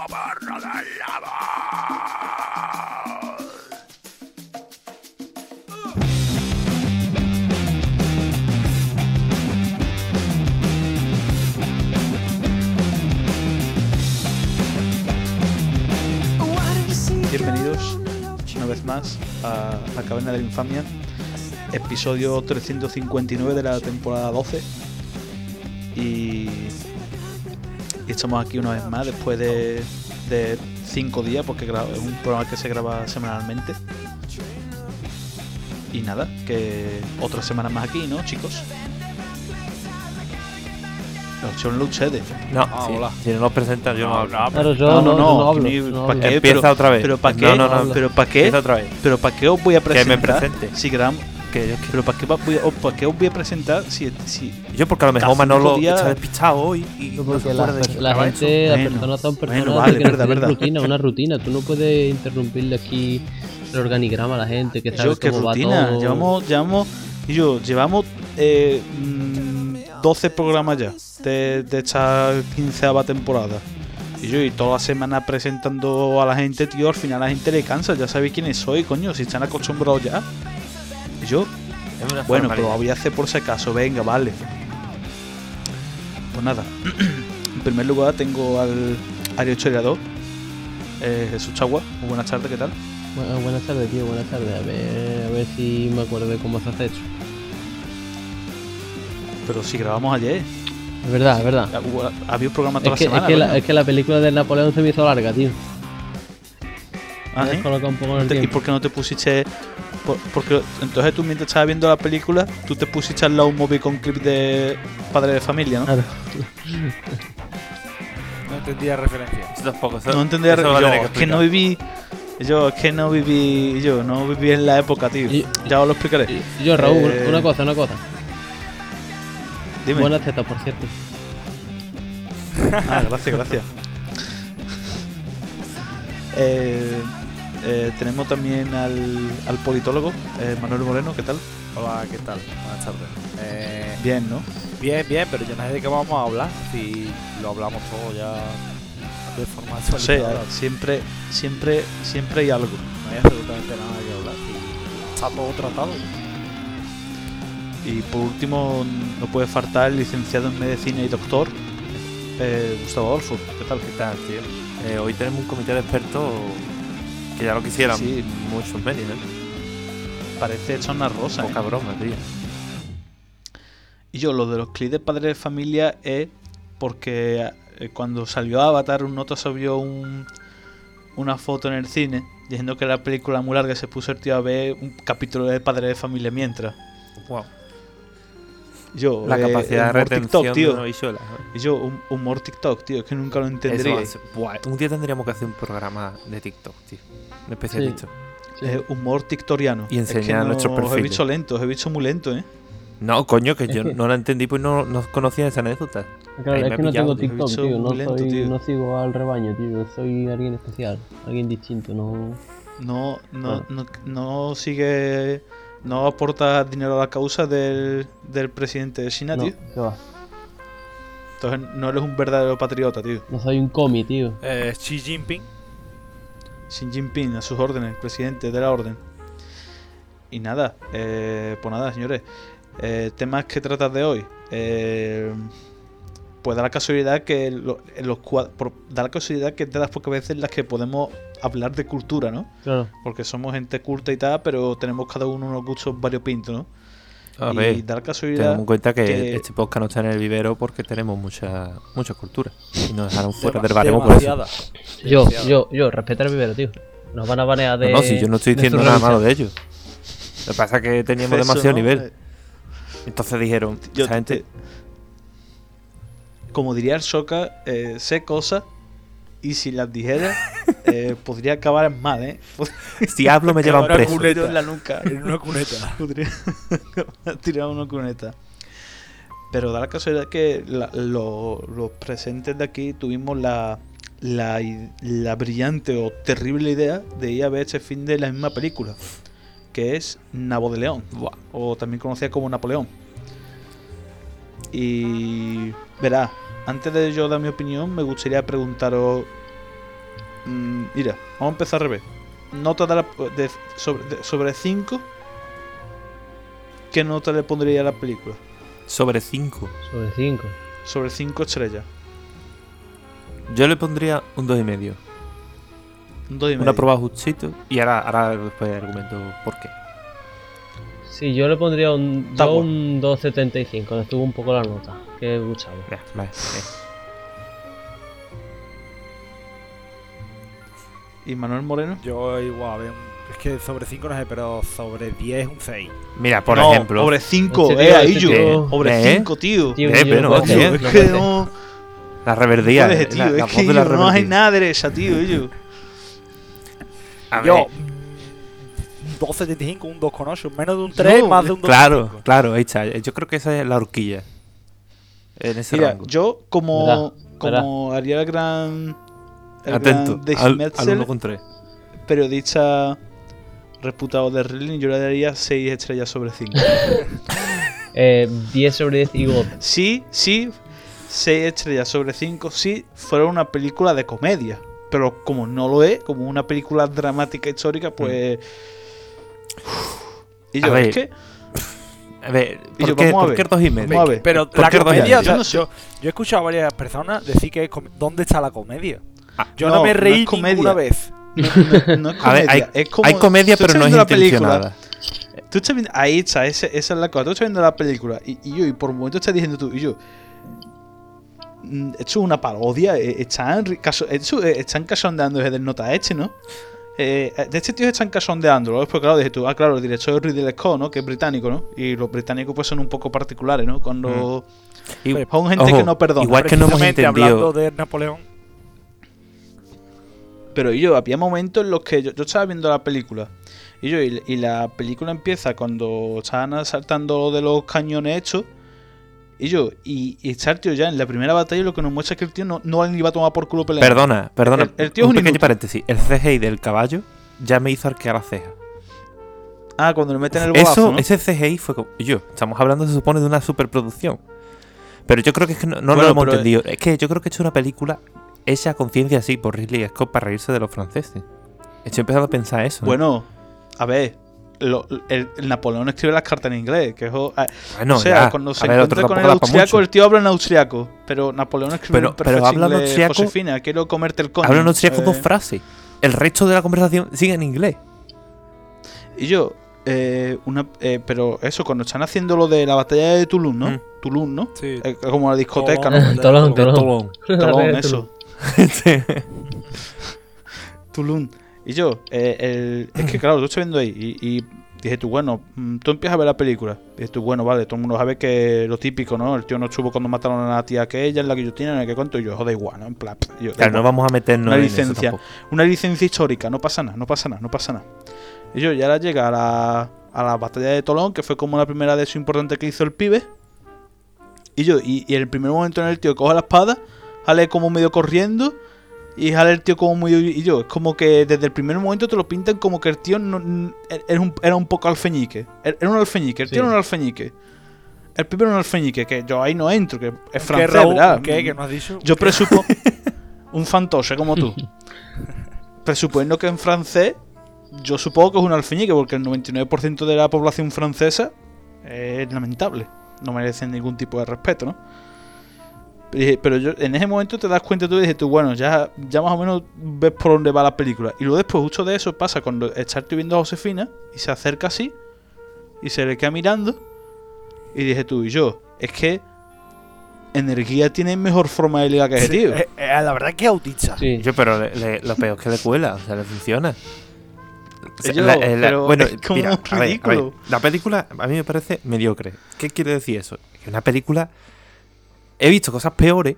soborno del amor. Bienvenidos una vez más a La Caverna de la Infamia, episodio 359 de la temporada 12. Y, y estamos aquí una vez más después de, de cinco días, porque es un programa que se graba semanalmente. Y nada, que otra semana más aquí, ¿no, chicos? Lo no ustedes. No, Ah, si, hola. si no nos presentas, yo no, hablo. Claro, yo No, no, no, no, no hablo. ni- no ¿pa' hablo. qué? Empieza pero- otra vez. Pero ¿para qué? No, no, no. Pero ¿para qué? Empieza otra vez. Pero ¿para qué os voy a Que me presentar? presente. Si grabamos, Que yo, que- pero ¿para qué, va- voy a, o ¿para qué os voy a presentar si, si yo porque a lo mejor Manolo días- está despistado hoy y No, porque la, de gente, las Bueno, personas son personas bueno, vale, que verdad, rutina, una rutina. Tú no puedes interrumpirle aquí el organigrama a la gente que sabe yo qué cómo va rutina? todo. Llevamos, llevamos, y yo, llevamos eh, mm, 12 programas ya de, de esta quinceava temporada. Y yo, y toda la semana presentando a la gente, tío, al final a la gente le cansa, ya sabéis quiénes soy, coño, si están acostumbrados ya. Yo, Bueno, pero lo voy a hacer por si acaso, venga, vale. Pues nada, en primer lugar tengo al área historiador, eh, Jesús Chagua. Muy buenas tardes, ¿qué tal? Bueno, buenas tardes, tío, buenas tardes. A ver, a ver si me acuerdo de cómo se hace esto. Pero si grabamos ayer, Es verdad, es verdad. había un programa toda Es que, la semana. es, que la, es que la película de Napoleón se me hizo larga, tío. Ah, Me ¿sí? descolocó un poco en el Te- ¿Y por qué no te pusiste...? Por- porque entonces tú mientras estabas viendo la película, tú te pusiste al lado un móvil con clip de Padre de Familia, ¿no? Claro. No entendía referencia. Eso tampoco. Eso, No entendía... eso Yo, va a tener es que no viví... Yo, es que no viví... Yo, no viví en la época, tío. Y- Ya os lo explicaré. Y Yo, Raúl, Eh, una cosa, una cosa. Dime. Buenas tetas, por cierto. Ah, gracias, gracias. Eh, eh, tenemos también al, al politólogo, eh, Manuel Moreno, ¿qué tal? Hola, ¿qué tal? Buenas tardes. Eh, Bien, ¿no? bien, bien, pero yo no sé de qué vamos a hablar. Si lo hablamos todo ya de forma No sé, actualizada. siempre, siempre, siempre hay algo. No hay absolutamente nada que hablar. Si está todo tratado. Y por último, no puede faltar el licenciado en medicina y doctor, eh, Gustavo Adolfo, ¿qué tal? ¿Qué tal, tío? Eh, hoy tenemos un comité de expertos que ya lo quisieran Sí. muchos medios, ¿eh? Parece hecho una rosa. ¿eh? Poca broma, tío. Y yo, lo de los clips de padre de familia es porque eh, cuando salió Avatar, un nota subió un, una foto en el cine diciendo que la película muy larga y se puso el tío a ver un capítulo de padre de familia mientras. Wow. Yo, La eh, capacidad de retención TikTok, tío. visuela. ¿eh? Y yo, un- humor TikTok, tío, es que nunca lo Eso entendería. Buah, un día tendríamos que hacer un programa de TikTok, tío. Especialista. Sí. Eh, humor tiktoriano. Y Es que enseñar no- nuestros Os he perfiles. visto lento, os he visto muy lento, ¿eh? No, coño, que Es yo no la entendí, pues no, no conocía esa anécdota. Claro, Ahí es que no pillado, tengo. TikTok, tío. No, muy lento, soy, tío. no sigo al rebaño, tío. Soy alguien especial, alguien distinto. No, No, no, no, no sigue. No aporta dinero a la causa del, del presidente de China, no, tío. ¿qué va? Entonces no eres un verdadero patriota, tío. No soy un comi, tío. Eh, Xi Jinping. Xi Jinping, a sus órdenes, presidente de la orden. Y nada, eh, pues nada, señores. Eh, temas que tratas de hoy. Eh, pues da la casualidad que lo- en los por- da la casualidad que es de las pocas veces en las que podemos hablar de cultura, ¿no? Claro. Porque somos gente culta y tal, pero tenemos cada uno unos gustos variopintos, ¿no? A y ver, casualidad Tenemos en cuenta que, que- este podcast no está en el vivero porque tenemos mucha mucha cultura. Y nos dejaron fuera del baremo por eso. Yo, yo, yo, respeta el vivero, tío. Nos van a banear de. No, no, si yo no estoy diciendo nada malo de ellos. Lo que pasa es que teníamos Eso, demasiado ¿no? nivel. Eh, Entonces dijeron, yo esa gente... te- como diría el Soca, eh, sé cosas y si las dijera eh, podría acabar en mal, ¿eh? Si hablo me llevan preso. Tiro en la nuca. En una cuneta. Podría tirar una cuneta. Pero da la casualidad que la- lo- los presentes de aquí tuvimos la, la, la brillante o terrible idea de ir a ver este fin de la misma película, que es Nabo de León, o también conocida como Napoleón. Y verá, antes de yo dar mi opinión, me gustaría preguntaros mm, mira, vamos a empezar al revés. Nota de la- de- sobre, de- sobre 5. ¿Qué nota le pondría a la película? Sobre 5. Sobre 5. Sobre 5 estrellas. Yo le pondría un 2,5. Un 2 y Un medio. aprobado justito. Y ahora, ahora después argumento por qué. Sí, yo le pondría un, yo un 2.75, le estuvo un poco la nota, que luchado. Yeah, vale, ¿Y Manuel Moreno? Yo igual, wow, es que sobre 5 no sé, pero sobre 10 un 6. Mira, por no, ejemplo. Sobre 5, eh, ahí yo. Sobre 5, tío. Eh, ¿Eh? eh pero no, tío, es que no. La reverdía. No, tío, la, es la que yo, la no hay nada derecha, tío, yo. A ver, yo, 12 35, un 2,8. Menos de un 3, no, más de un 2,5. Claro, claro, ahí está. Yo creo que esa es la horquilla. En ese Mira, rango. yo como, ¿verdad? como ¿verdad? haría el gran. El Atento, gran de al, al 1 con 3. Periodista reputado de Relin, yo le daría 6 estrellas sobre 5. eh, 10 sobre 10 y God. Sí, sí, 6 estrellas sobre 5 sí, fuera una película de comedia. Pero como no lo es, como una película dramática histórica, pues. Mm a yo, ver, es que... A ver, Y yo, ¿por qué, por ver. qué el 2,5? Vamos a ver. Pero ¿Por la qué dos comedia, Yo no sé. yo, yo he escuchado a varias personas decir que es ¿dónde está la comedia? Ah, Yo no, no, me no reí comedia. ninguna vez. No, no- no es A ver, comedia, hay, es como... hay comedia, pero no es la película, intencionada. Tú estás viendo, ahí está, ese- esa es la cosa. Tú estás viendo la película y, y yo, y por un momento estás diciendo tú, y yo, mm, esto es una parodia, eh, están, eh, están casondeando desde el nota este, ¿no? Eh, de este tío están casondeando. Luego después, claro, dije tú, ah, claro, el director es Ridley Scott, ¿no? Que es británico, ¿no? Y los británicos pues son un poco particulares, ¿no? Cuando Y- son gente ojo, que no perdona. Igual que no hemos entendido. hablando de Napoleón, Pero yo, había momentos en los que yo, yo estaba viendo la película. Y yo, y, y la película empieza cuando estaban asaltando de los cañones hechos. Y yo, y, y tío ya en la primera batalla lo que nos muestra es que el tío no, no ni va a tomar por culo peleando. Perdona, perdona. El- el tío es un un pequeño paréntesis. El CGI del caballo ya me hizo arquear la ceja. Ah, cuando le meten el bolazo, Eso, ¿no? ese CGI fue como. Yo, estamos hablando, se supone, de una superproducción. Pero yo creo que es que no, no Bueno, lo hemos entendido. Es que yo creo que esto es una película hecha conciencia así por Ridley Scott para reírse de los franceses. Estoy empezando a pensar eso. ¿eh? Bueno, a ver. Lo- el, el Napoleón escribe las cartas en inglés. Que es, o ah, Bueno, o sea, ya. cuando A se ver, encuentra con el austriaco, el tío habla en austriaco. Pero Napoleón escribe Pero- pero habla en austriaco- Josefina, quiero comerte el coño. Habla en austriaco dos Eh, frases. El resto de la conversación sigue en inglés. Y yo, eh, una, eh, pero eso, cuando están haciendo lo de la batalla de Toulouse, ¿no? Mm. Toulouse, ¿no? sí. Eh, como la discoteca, Tolón. ¿no? Tolón, tolón. Tolón. Toulon, eso. Y yo, eh, el- es que claro, tú estás viendo ahí y, y dije tú, bueno, mm, tú empiezas a ver la película. Dije tú, bueno, vale, todo el mundo sabe que lo típico, ¿no? El tío no estuvo cuando mataron a la tía aquella, en la que yo tenía, en la que cuento, y yo, joder, igual, ¿no? En plan, yo, Claro, no vamos a meternos Una en licencia. eso una licencia histórica, no pasa nada, no pasa nada, no pasa nada. Y yo, ya ahora llega a la, a la batalla de Tolón, que fue como la primera de eso importante que hizo el pibe. Y yo, y, y el primer momento en el tío coge la espada, sale como medio corriendo, y sale el tío como medio. Y yo, es como que desde el primer momento te lo pintan como que el tío no, era, un, era un poco alfeñique. Era un alfeñique, el tío Sí. era un alfeñique. El pibe era un alfeñique, que yo ahí no entro, que es ¿Qué, francés, Raúl? ¿verdad? ¿Qué? ¿Que no has dicho? Yo presupo un fantoche como tú. Presuponiendo que en francés, yo supongo que es un alfeñique, porque el 99% de la población francesa es lamentable. No merecen ningún tipo de respeto, ¿no? Pero yo, en ese momento te das cuenta tú y dices tú, bueno, ya, ya más o menos ves por dónde va la película. Y luego después, justo de eso, pasa cuando estás tú viendo a Josefina y se acerca así y se le queda mirando. Y dije tú y yo, es que energía tiene mejor forma de ligar que ese Sí, tío. eh, eh, la verdad es que es autista. Sí. Yo, pero le- le- lo peor es que le cuela, o sea, le funciona. Yo, la- eh, la- pero bueno, es como mira, a ver, a ver, ridículo. la película a mí me parece mediocre. ¿Qué quiere decir eso? Que una película. He visto cosas peores,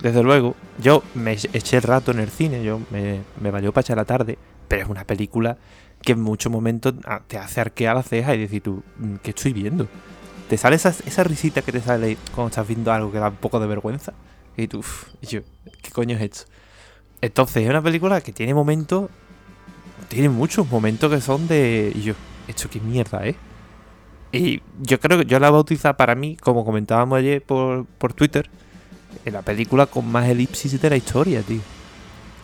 desde luego. Yo me eché- el rato en el cine, yo me, me valió para echar la tarde, pero es una película que en muchos momentos ah, te hace arquear la ceja y decir tú, mm, ¿qué estoy viendo? Te sale esa, risita que te sale cuando estás viendo algo que da un poco de vergüenza. Y tú, yo, ¿qué coño es esto? Entonces, es una película que tiene momentos. Tiene muchos momentos que son de. Y yo, ¿esto qué mierda es? Y yo creo que yo la bautiza para mí, como comentábamos ayer por, por Twitter, en la película con más elipsis de la historia, tío.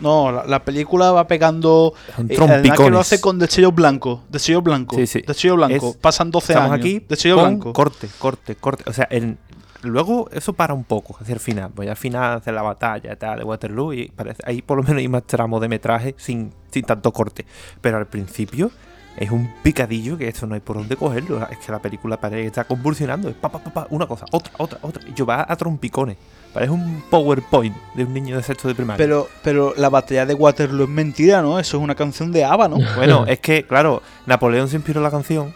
No, la, la película va pegando. Son eh, que lo hace con destello blanco. Destello blanco. Sí, sí. Destello blanco. Es- Pasan 12 Estamos años. aquí, Destello pon, blanco. corte, corte, corte. O sea, luego eso para un poco hacia el final. Voy al final hacer la batalla tal de Waterloo y parece, ahí por lo menos hay más tramo de metraje sin, sin tanto corte. Pero al principio es un picadillo que esto no hay por dónde cogerlo. Es que la película parece que está convulsionando. Es pa, pa, pa, pa, una cosa, otra, otra, otra. Y yo va a trompicones. Parece un PowerPoint de un niño de sexto de primaria. Pero, pero la batalla de Waterloo es mentira, ¿no? Eso es una canción de ABBA, ¿no? Bueno, es que, claro, Napoleón se inspiró en la canción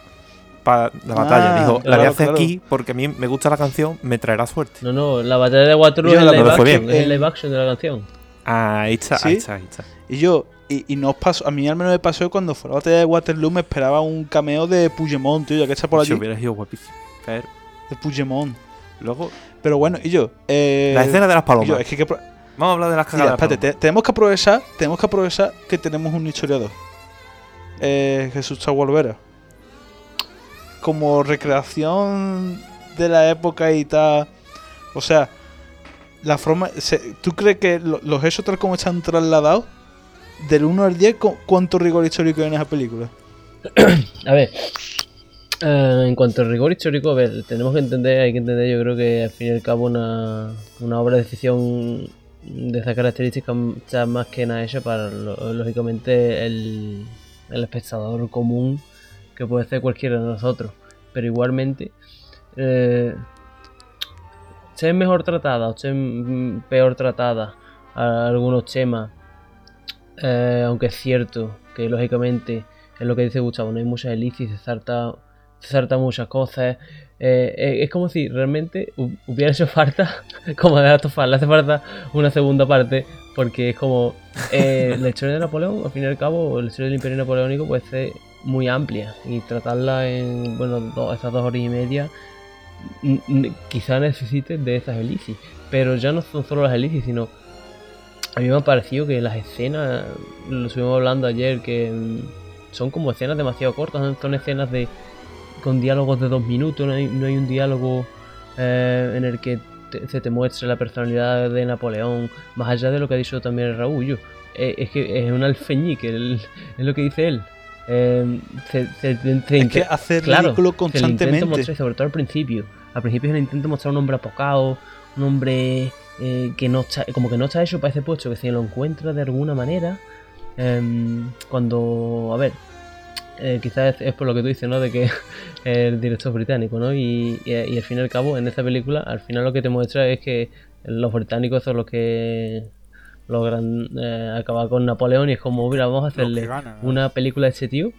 para la batalla. Ah, Dijo, la voy a hacer claro. aquí porque a mí me gusta la canción, me traerá suerte. No, no, la batalla de Waterloo es la- el live action, el live action de la canción. Ahí está, ¿Sí? ahí está, ahí está. Y yo, y, y no os pasó, a mí al menos me pasó cuando fue la batalla de Waterloo me esperaba un cameo de Puigdemont, tío, ya que está por Si allí. hubiera sido guapísimo. Pero De Puigdemont. luego, Pero bueno, y yo, eh, la escena de las palomas. yo, es que, hay que pro- Vamos a hablar de las cagadas. espérate, te- tenemos que aprovechar, tenemos que aprovechar que tenemos un historiador. Eh, Jesús Chagualvera. Como recreación de la época y tal. O sea, la forma. se- ¿Tú crees que lo- los hechos tal como están trasladados? Del 1 al 10, cu- ¿cuánto rigor histórico hay en esa película? A ver, eh, en cuanto al rigor histórico, a ver, tenemos que entender, hay que entender, yo creo que al fin y al cabo una, una obra de ficción de esas características está más que nada hecha para, lógicamente, el, el espectador común que puede ser cualquiera de nosotros. Pero igualmente, eh, ser mejor tratada mm, peor tratada algunos temas, eh, aunque es cierto que lógicamente es lo que dice Gustavo, no hay muchas elites, se salta, se salta muchas cosas. eh, eh, es como si realmente hu- hubiera hecho falta, como de Last of Us, le hace falta una segunda parte, porque es como eh, la historia de Napoleón, al fin y al cabo, la historia del Imperio Napoleónico puede ser muy amplia y tratarla en, bueno, do- esas dos horas y media, quizá necesite de esas elisis, pero ya no son solo las elisis, sino a mí me ha parecido que las escenas, lo estuvimos hablando ayer, que son como escenas demasiado cortas, son- escenas de con diálogos de dos minutos, no hay, no hay un diálogo eh, en el que te- se te muestre la personalidad de Napoleón, más allá de lo que ha dicho también Raúl. Yo, eh, es que es un alfeñique, el- es lo que dice él. Eh, se, se- se Es que hace claro, ridículo se le constantemente. mostrar, sobre todo al principio. Al principio se le intenta mostrar un hombre apocado, un hombre eh, que no está, como que no está hecho para ese puesto, que se lo encuentra de alguna manera. em, cuando, a ver, eh, quizás es, es por lo que tú dices, ¿no? De que el director es británico, ¿no? Y, y, y al fin y al cabo, en esta película, al final lo que te muestra es que los británicos son los que logran eh, acabar con Napoleón y es como, mira, vamos a hacerle una película de este tío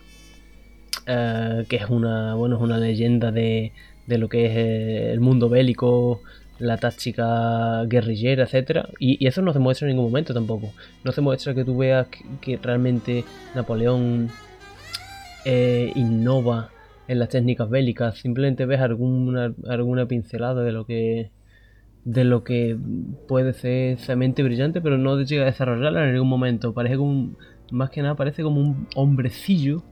eh, que es una bueno es una leyenda de, de lo que es el mundo bélico la táctica guerrillera etcétera y, eso no se muestra en ningún momento tampoco. No se muestra que tú veas que, realmente Napoleón eh, innova en las técnicas bélicas. Simplemente ves alguna alguna pincelada de lo que de lo que puede ser esa mente brillante pero no llega a desarrollarla en ningún momento. Parece como más que nada parece como un hombrecillo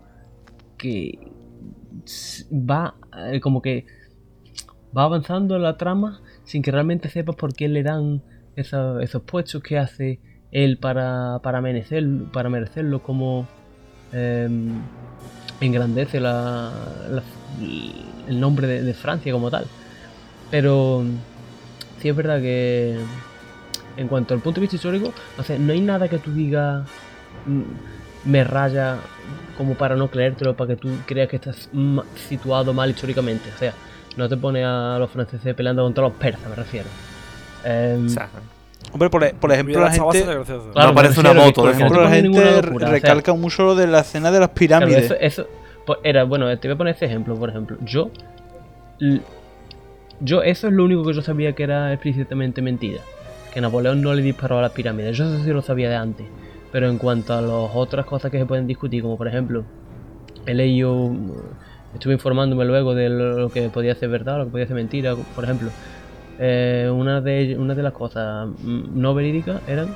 que va eh, como que va avanzando en la trama sin que realmente sepas por qué le dan esa- esos puestos que hace él para, para, merecer, para merecerlo, como em, engrandece la, el nombre de, Francia como tal. Pero sí es verdad que en cuanto al punto de vista histórico, o sea, no hay nada que tú digas mm, me raya como para no creértelo, para que tú creas que estás situado mal históricamente. O sea, no te pone a los franceses peleando contra los persas, me refiero. Em, O sea, Hombre, por, e- por ejemplo, la gente. Claro, No parece una moto, por de ejemplo, no la gente locura, o sea, recalca mucho lo de la escena de las Claro, pirámides. eso, eso pues, era, bueno, te voy a poner este ejemplo, por ejemplo. Yo, yo, eso es lo único que yo sabía que era explícitamente mentira. Que Napoleón no le disparó a las pirámides. Yo eso sí lo sabía de antes. Pero en cuanto a las otras cosas que se pueden discutir, como por ejemplo, he leído, estuve informándome luego de lo que podía ser verdad, lo que podía ser mentira. Por ejemplo, eh, una, de, una de las cosas mm, no verídicas eran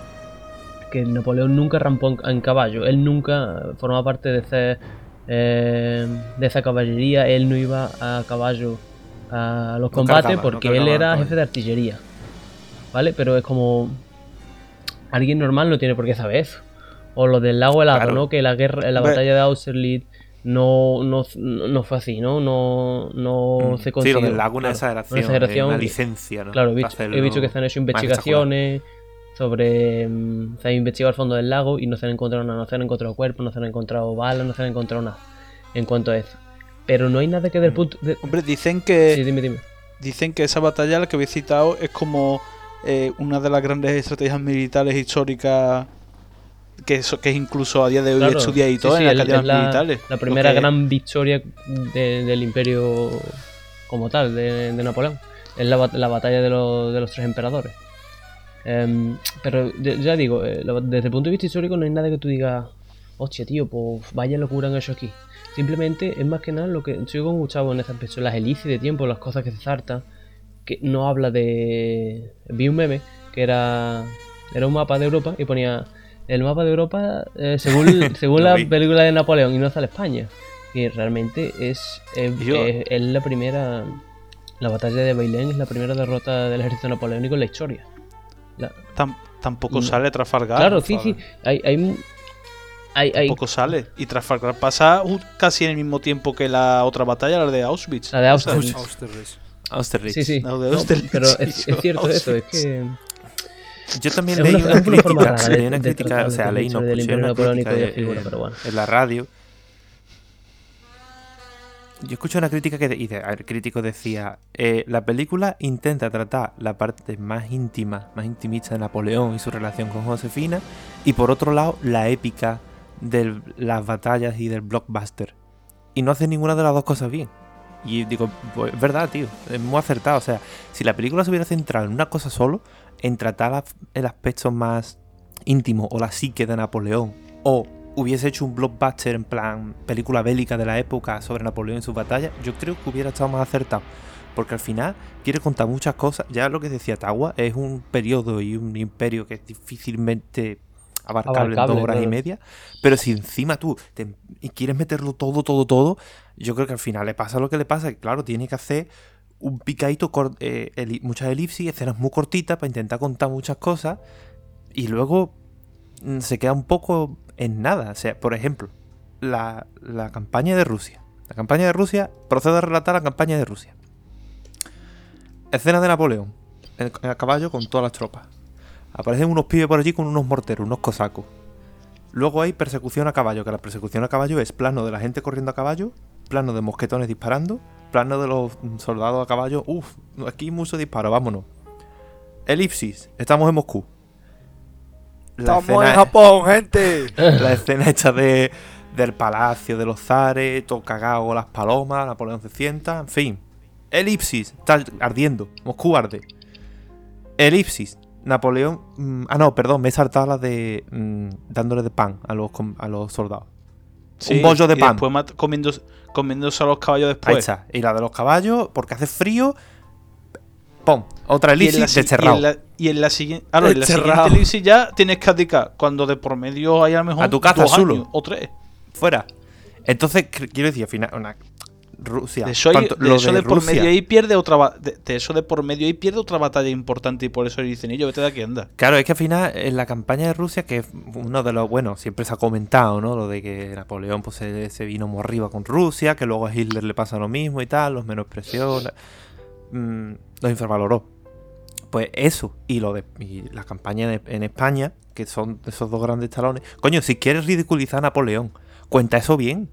que Napoleón nunca rampó en, caballo. Él nunca formaba parte de ese, eh, de esa caballería. Él no iba a caballo a los No combates cargaba, no porque él era jefe de artillería. ¿Vale? Pero es como. alguien normal no tiene por qué saber eso. O lo del lago helado, Claro. ¿no? Que la guerra, la batalla de Austerlitz no, no, no fue así, ¿no? No, no Mm. se Sí, consiguió. lo del lago, una Claro, exageración. una exageración Una que- licencia, ¿no? Claro, he visto, he hacerlo visto que se han hecho investigaciones sobre. mm, se han investigado el fondo del lago y no se han encontrado nada, no se han encontrado cuerpos, no se han encontrado balas, no se han encontrado nada en cuanto a eso. Pero no hay nada que del punto. de- Hombre, dicen que Sí, dime, dime. dicen que esa batalla, la que habéis citado, es como eh, una de las grandes estrategias militares históricas que, eso- que es incluso a día de hoy Claro, estudiada y sí, todo sí, en las la, militares. la Lo primera que- gran victoria de- del imperio como tal, de, de Napoleón. Es la, la batalla de, los- de los tres emperadores. Em, pero ya digo, eh, lo- desde el punto de vista histórico no hay nada que tú digas, hostia, tío, pues vaya locura han hecho aquí. Simplemente es más que nada lo que estoy con Gustavo en ese aspecto, las elipsis de tiempo, las cosas que se saltan, que no habla de... Vi un meme que era, era un mapa de Europa y ponía el mapa de Europa eh, según, según la vi. película de Napoleón y no sale España. Que realmente es, es, Yo- es- es la primera... La batalla de Bailén es la primera derrota del ejército napoleónico en la historia. La- tampoco Mm. sale Trafalgar. claro, sí, sí. Hay, hay, Tampoco sale. Y Trafalgar pasa casi en el mismo tiempo que la otra batalla, la de Auschwitz. la de Austerlitz. Austerlitz. Austerlitz. Sí, sí. No, de No, pero es, cierto eso, es Auschwitz. que... Yo también leí una- crítica, leí una tratar o sea, leí no, escuché Imperio una crítica en, la radio. Yo escuché una crítica que de- el crítico decía, eh, la película intenta tratar la parte más íntima, más intimista de Napoleón y su relación con Josefina, y por otro lado la épica de las batallas y del blockbuster. Y no hace ninguna de las dos cosas bien. Y digo, pues es verdad, tío, es muy acertado. O sea, si la película se hubiera centrado en una cosa solo, en tratar el aspecto más íntimo o la psique de Napoleón, o hubiese hecho un blockbuster en plan película bélica de la época sobre Napoleón y sus batallas, yo creo que hubiera estado más acertado. Porque al final quiere contar muchas cosas. Ya lo que decía Tawa es un periodo y un imperio que es difícilmente abarcable, en dos horas y media. Pero si encima tú te- y quieres meterlo todo, todo, todo, yo creo que al final le pasa lo que le pasa. Que claro, tiene que hacer un picadito, eh, muchas elipsis, escenas muy cortitas para intentar contar muchas cosas. Y luego mm, se queda un poco en nada. O sea, por ejemplo, la, la campaña de Rusia. La campaña de Rusia, procedo a relatar la campaña de Rusia. Escena de Napoleón, a caballo con todas las tropas. Aparecen unos pibes por allí con unos morteros, unos cosacos. Luego hay persecución a caballo, que la persecución a caballo es plano de la gente corriendo a caballo, plano de mosquetones disparando, plano de los soldados a caballo. Uf, aquí mucho disparo, vámonos. Elipsis, estamos en Moscú. La ¡Estamos en Japón, gente! la escena hecha de, del palacio de los zares, todo cagado las palomas, Napoleón se sienta, en fin. Elipsis, está ardiendo, Moscú arde. Elipsis, Napoleón. mm, ah, no, perdón, me he saltado la de mm, dándole de pan a los, a los soldados. Sí, un bollo de y pan. Después mat- comiendo- comiéndose a los caballos Ahí después. está. Y la de los caballos, porque hace frío. ¡Pum! Otra Y elipsis si- y, desterrado. en la, y en la siguiente. Ah, no, en la siguiente elipsis ya tienes que abdicar. Cuando de por medio hay a lo mejor. A tu casa, dos solo. o tres. Fuera. Entonces, quiero decir, al final, una. Rusia. De eso, hay- tanto- de, lo eso de por medio ahí pierde otra de, de eso de por medio ahí pierde otra batalla importante y por eso dicen ellos, vete de aquí anda. Claro, es que al final en la campaña de Rusia, que es uno de los, bueno, siempre se ha comentado, ¿no? Lo de que Napoleón pues, se, se vino muy arriba con Rusia, que luego a Hitler le pasa lo mismo y tal, los menospreció, la- mm, los infravaloró. Pues eso, y lo de y la campaña de- en España, que son esos dos grandes talones. Coño, si quieres ridiculizar a Napoleón, cuenta eso bien.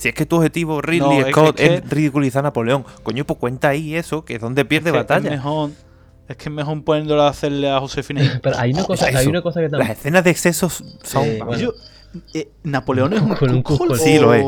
Si es que tu objetivo, Ridley No, es que- Scott, es ridiculizar a Napoleón, coño, pues cuenta ahí eso, que es donde pierde Es que batalla. Es mejor, es que es mejor poniéndolo a hacerle a Josefina. Pero hay una cosa, hay una cosa que Las también. escenas de excesos son. Yo- eh, ¿Napoleón es un Con un. Sí, lo es.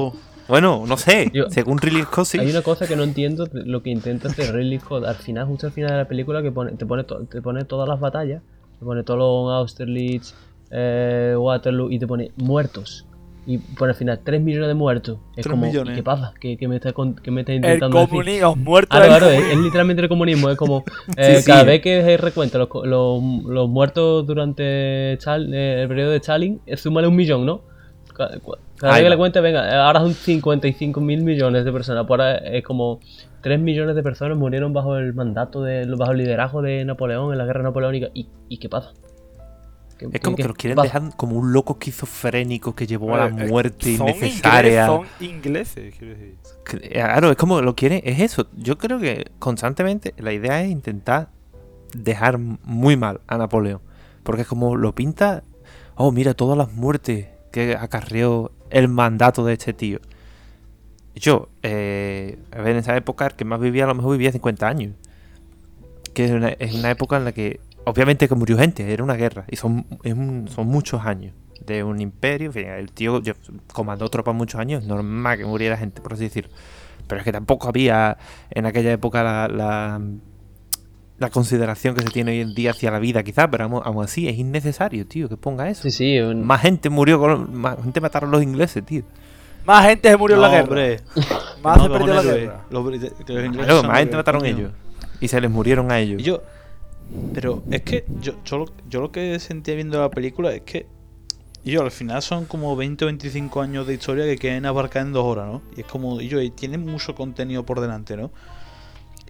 Bueno, no sé. Yo- según Ridley Scott, sí. Hay una cosa que no entiendo lo que intenta hacer Ridley Scott al final, justo al final de la película, que pone, te, pone to- te pone todas las batallas, te pone Tolón, Austerlitz, eh, Waterloo y te pone muertos. Y pone al final 3 millones de muertos. Es como, millones. ¿y ¿qué pasa? ¿Qué, qué me está, con- qué me está El intentando decir? comunismo, muerto Claro, el claro, es, comunismo. es literalmente el comunismo. Es como eh, Sí, cada sí. vez que se recuenta los, co- los, los muertos durante Chal- eh, el periodo de Stalin, eh, súmale un millón, ¿no? Cada, vez que le cuente, venga, eh, ahora son 55 mil millones de personas. Por ahora es como 3 millones de personas murieron bajo el mandato, de, bajo el liderazgo de Napoleón en la guerra napoleónica. ¿Y, y qué pasa? Es como que los quieren va- dejar como un loco esquizofrénico que llevó a Eh, la eh, muerte son innecesaria. ingleses, son ingleses, quiero decir. Que- Claro, es como lo quieren, es eso. Yo creo que constantemente la idea es intentar dejar muy mal a Napoleón. Porque es como lo pinta. Oh, mira todas las muertes que acarreó el mandato de este tío. Yo, eh, a ver, en esa época el que más vivía, a lo mejor vivía 50 años. Que es una, es una época en la que, obviamente, que murió gente, era una guerra. Y son, es un- son muchos años de un imperio. En fin, el tío yo, comandó tropas muchos años, normal que muriera gente, por así decirlo. Pero es que tampoco había en aquella época la, la, la consideración que se tiene hoy en día hacia la vida, quizás, pero aún, así es innecesario, tío, que ponga eso. Sí, sí, un- Más gente murió, con, más gente mataron los ingleses, tío. Más gente se murió en la guerra. hombre, Más no, se perdió la guerra. Los brita- que los ingleses Claro, son más gente mataron ellos. Y se les murieron a ellos. Y yo, pero es que yo, yo, yo lo que sentía viendo la película es que yo al final son como 20 o 25 años de historia que quieren abarcar en dos horas, ¿no? Y es como, y yo, y mucho contenido por delante, ¿no?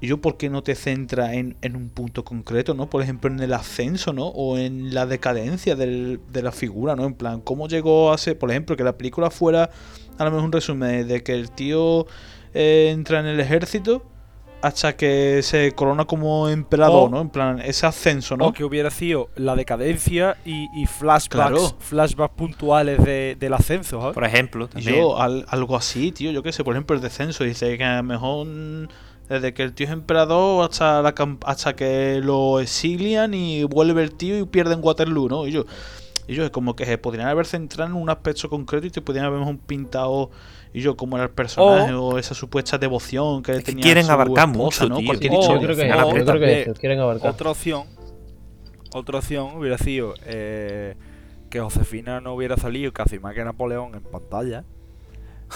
Y yo, ¿por qué no te centras en, en un punto concreto, ¿no? Por ejemplo, en el ascenso, ¿no? O en la decadencia del- de la figura, ¿no? En plan, ¿cómo llegó a ser, por ejemplo, que la película fuera, a lo mejor un resumen, de que el tío eh, entra en el ejército hasta que se corona como emperador, O- ¿no? En plan, ese ascenso, ¿no? O que hubiera sido la decadencia y, y flashbacks, Claro. flashbacks puntuales de- del ascenso, ¿sabes? Por ejemplo, Y también. yo, al- algo así, tío, yo qué sé, por ejemplo, el descenso, dice que a lo mejor mm, desde que el tío es emperador hasta, la, hasta que lo exilian y vuelve el tío y pierden Waterloo, ¿no? Y yo, y yo, es como que se podrían haber centrado en un aspecto concreto y te podrían haber pintado, y yo, como era el personaje o, esa supuesta devoción que Es que tenía quieren su abarcar esposa, mucho, ¿no? tío. Cualquier Oh, yo creo que, yo creo que eso, quieren abarcar. Otra opción, otra opción hubiera sido eh, que Josefina no hubiera salido casi más que Napoleón en pantalla.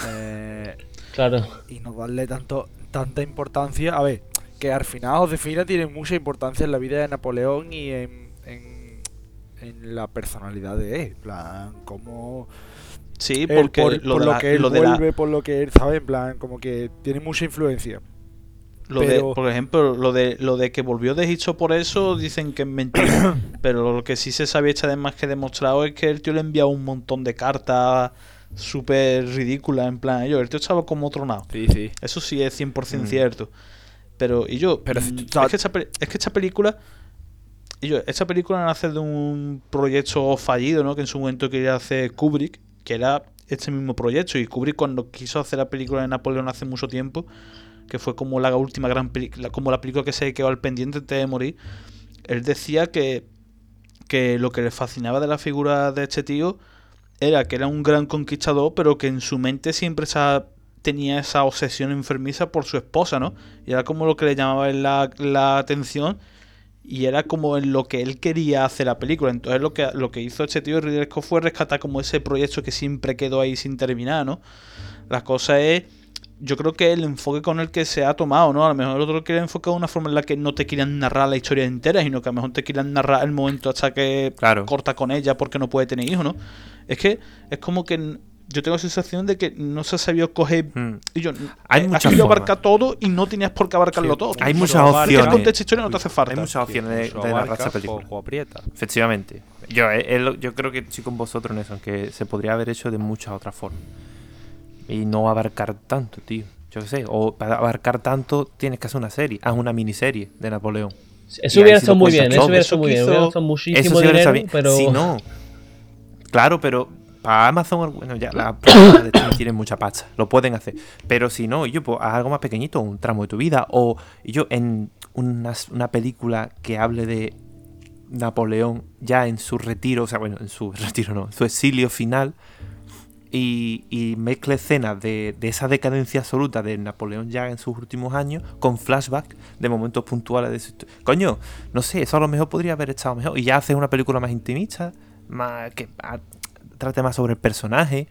Eh, Claro. y no darle tanto tanta importancia. A ver, que al final Josefina tiene mucha importancia en la vida de Napoleón y en, en, en la personalidad de él. En plan, como Sí, él porque por, lo, por de lo la- que él lo de la- vuelve, por lo que él sabe, en plan, como que tiene mucha influencia. Lo de, Pero- por ejemplo, lo de lo de que volvió de Egipto por eso dicen que es mentira. pero lo que sí se sabía echar de más que demostrado es que el tío le enviaba un montón de cartas súper ridículas. En plan, yo, el tío estaba como tronado. Sí, sí. Eso sí es 100% Mm. cierto. Pero, y yo, Pero mm, es, sabes- que esta, es que esta película. Y yo, esta película nace de un proyecto fallido, ¿no? Que en su momento quería hacer Kubrick, que era este mismo proyecto. Y Kubrick, cuando quiso hacer la película de Napoleón hace mucho tiempo, que fue como la última gran película, como la película que se quedó al pendiente antes de morir, él decía que, que lo que le fascinaba de la figura de este tío era que era un gran conquistador, pero que en su mente siempre esa- tenía esa obsesión enfermiza por su esposa, ¿no? Y era como lo que le llamaba la, la atención y era como en lo que él quería hacer la película. Entonces lo que, lo que hizo este tío Ridley Scott fue rescatar como ese proyecto que siempre quedó ahí sin terminar, ¿no? La cosa es, yo creo que el enfoque con el que se ha tomado, ¿no? A lo mejor el otro quiere enfocar de una forma en la que no te quieran narrar la historia entera, sino que a lo mejor te quieran narrar el momento hasta que Claro. corta con ella porque no puede tener hijos, ¿no? Es que es como que yo tengo la sensación de que no se ha sabido coger Mm. y yo, Hay eh, has abarcar todo y no tenías por qué abarcarlo Sí, todo. Hay muchas abarca, Es que el opciones. contexto histórico no te hace falta. Hay muchas opciones de, de narrar abarca, esta película. aprieta. Efectivamente. Yo, eh, eh, yo creo que estoy con vosotros en eso, en que se podría haber hecho de muchas otras formas. Y no abarcar tanto, tío. Yo qué sé. O para abarcar tanto tienes que hacer una serie. Haz una miniserie de Napoleón. Eso hubiera estado muy bien, eso hubiera estado muy bien. Hubiera gastado muchísimo Eso dinero, estado pero... Si no. Claro, pero para Amazon, bueno, ya las plataformas de tienen mucha pasta. Lo pueden hacer. Pero si no, yo, pues algo más pequeñito, un tramo de tu vida. O yo en una, película que hable de Napoleón ya en su retiro, o sea, bueno, en su retiro no, en su exilio final. Y, mezcle escenas de, esa decadencia absoluta de Napoleón ya en sus últimos años con flashback de momentos puntuales de su historia. Coño, no sé, eso a lo mejor podría haber estado mejor. Y ya haces una película más intimista, más que a- trate más sobre el personaje.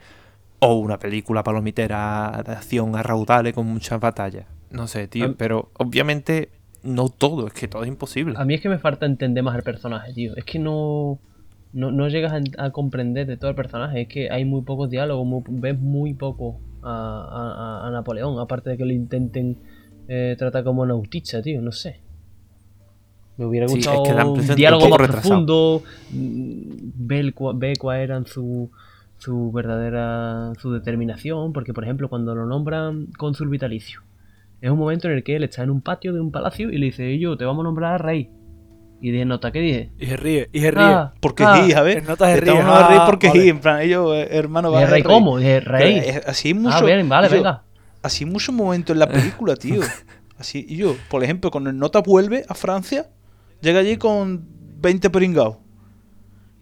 O una película palomitera de acción a raudales con muchas batallas. No sé, tío. Pero obviamente no todo, es que todo es imposible. A mí es que me falta entender más al personaje, tío. Es que no, no, no llegas a, en- a comprender de todo el personaje. Es que hay muy pocos diálogos, muy- ves muy poco a, a- Napoleón. Aparte de que lo intenten eh, tratar como un autista, tío. No sé. Me hubiera Sí, es gustado que un diálogo más retrasado. profundo. mm, ve, el cua- ve cuál eran su, su verdadera su determinación, porque por ejemplo cuando lo nombran cónsul vitalicio, es un momento en el que él está en un patio de un palacio y le dice, "Ey, yo te vamos a nombrar rey. Y de nota, ¿qué dije? Y se ríe, y se ríe. Ah, Porque ah, sí, en notas de Estamos ríe. a reír Ah, porque vale. sí, en plan, ellos, eh, hermano, va a rey, ¿cómo? Dije, rey. Pero, eh, Así mucho. ah, bien, vale, yo- venga. Así muchos momentos en la película, tío. Así, y yo, por ejemplo, cuando el nota vuelve a Francia, llega allí con 20 pringados.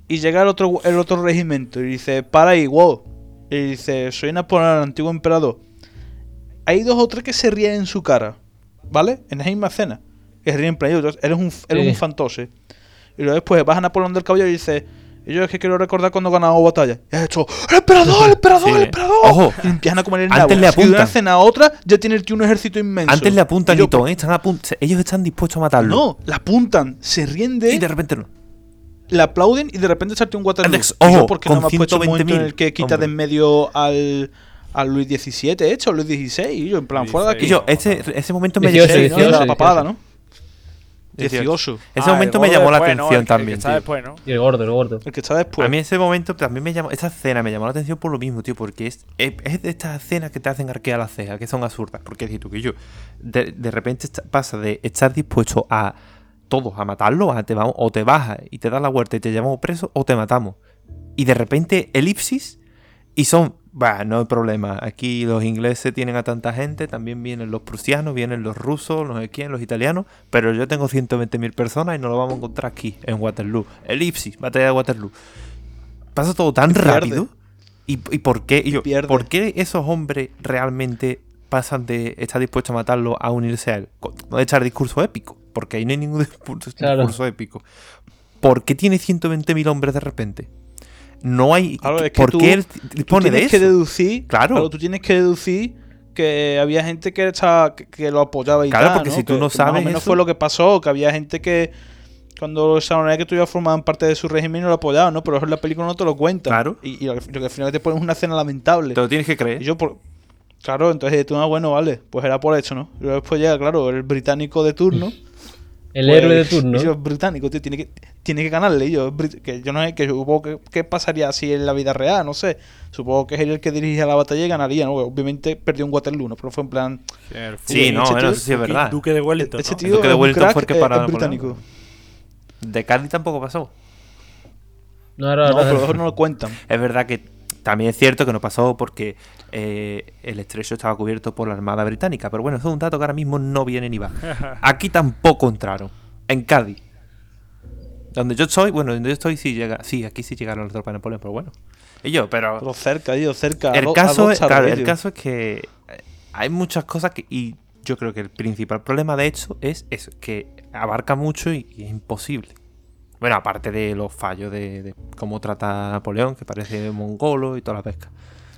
Y llega el otro, el otro regimiento y dice, para ahí, wow. Y dice, soy Napoleón, el antiguo emperador. Hay dos o tres que se ríen en su cara, ¿vale? En la misma escena. Que se ríen en plan, "Yo, eres un, eres Sí. un fantose. Y luego después vas a Napoleón del Caballo y dice, y yo es que quiero recordar cuando ganamos batalla. Y has hecho, ¡el emperador, el emperador, Sí. el emperador! Ojo. Y empiezan a comer el Antes nabo. le Y de una apuntan. escena a otra ya tiene el tío un ejército inmenso. Antes le apuntan Y yo, y todo, ¿eh? Están a pun- ellos están dispuestos a matarlo. No, la apuntan, se ríen de Y de repente no. le aplauden y de repente salte un Waterloo. Alex, Y yo, ojo, ¿por qué con no me has puesto un 120.000 momento en el que quita de en medio al, al Luis XVII hecho, al Luis XVI? Y yo, en plan, fuera de Y aquí. yo, ese, ese momento me 18, Sí, llamó- ¿no? De la 18. papada, ¿no? 18. 18. Ese Ah, momento me llamó la atención El también. El que está tío. después, ¿no? Y el gordo, el gordo. El que está después. A mí ese momento también me llamó, esa escena me llamó la atención por lo mismo, tío, porque es, es, es de estas escenas que te hacen arquear las cejas, que son absurdas, porque es tú que yo, de, de repente pasa de estar dispuesto a todos a matarlo, a te vamos, o te bajas y te das la vuelta y te llevamos preso, o te matamos. Y de repente elipsis y son, bah, no hay problema, aquí los ingleses tienen a tanta gente, también vienen los prusianos, vienen los rusos, no sé quién, los italianos, pero yo tengo 120.000 personas y no lo vamos a encontrar aquí, en Waterloo. Elipsis, batalla de Waterloo. Pasa todo tan Y rápido. ¿Y, y por qué? y yo. ¿Por qué esos hombres realmente pasan de estar dispuestos a matarlo a unirse a él? No de echar discurso épico, porque ahí no hay ningún discurso, Claro. discurso épico. ¿Por qué tiene 120.000 hombres de repente? No hay. Claro, es que ¿Por tú- qué él Tú dispone de eso? que deducir. Claro. tú tienes que deducir que había gente que, estaba, que, que lo apoyaba y Claro, tal, porque ¿no? si tú Que- no que Más sabes o menos eso- fue lo que pasó, que había gente que. Cuando sabían que tú ya formaban parte de su régimen no lo apoyaban, ¿no? Pero eso en la película no te lo cuentan. Claro. Y, y lo, que, al final te ponen es una escena lamentable. Te lo tienes que creer. Y yo por. Claro, entonces tú, ah, bueno, vale, pues era por eso, ¿no? Y luego después llega, claro, el británico de turno. El pues, héroe de turno. y yo, británico, tío, tiene que, tiene que ganarle. Yo, que yo no sé, que supongo que qué pasaría si en la vida real, no sé. Supongo que es él el que dirigía la batalla y ganaría, ¿no? Obviamente perdió un Waterloo, ¿no? Pero fue en plan. Sí, no, bueno, tío- eso sí es verdad. Duque de Wellington. Ese ¿no? tío Duque de Wellington crack, fue el que eh, paró Napoleón. británico. De Cádiz tampoco pasó. No, No, ahora- pero no lo cuentan. Es verdad que también es cierto que no pasó porque eh, el estrecho estaba cubierto por la Armada Británica. Pero bueno, eso es un dato que ahora mismo no viene ni va. Aquí tampoco entraron. En Cádiz. Donde yo estoy, bueno, donde yo estoy sí llega, sí, aquí sí llegaron las tropas de Napoleón, pero bueno. Y yo, pero Pero cerca, tío, cerca. el caso es, claro, el caso es que eh, hay muchas cosas que y yo creo que el principal problema de hecho es eso, que abarca mucho y, y es imposible. Bueno, aparte de los fallos de, de cómo trata a Napoleón, que parece mongolo y toda la pesca.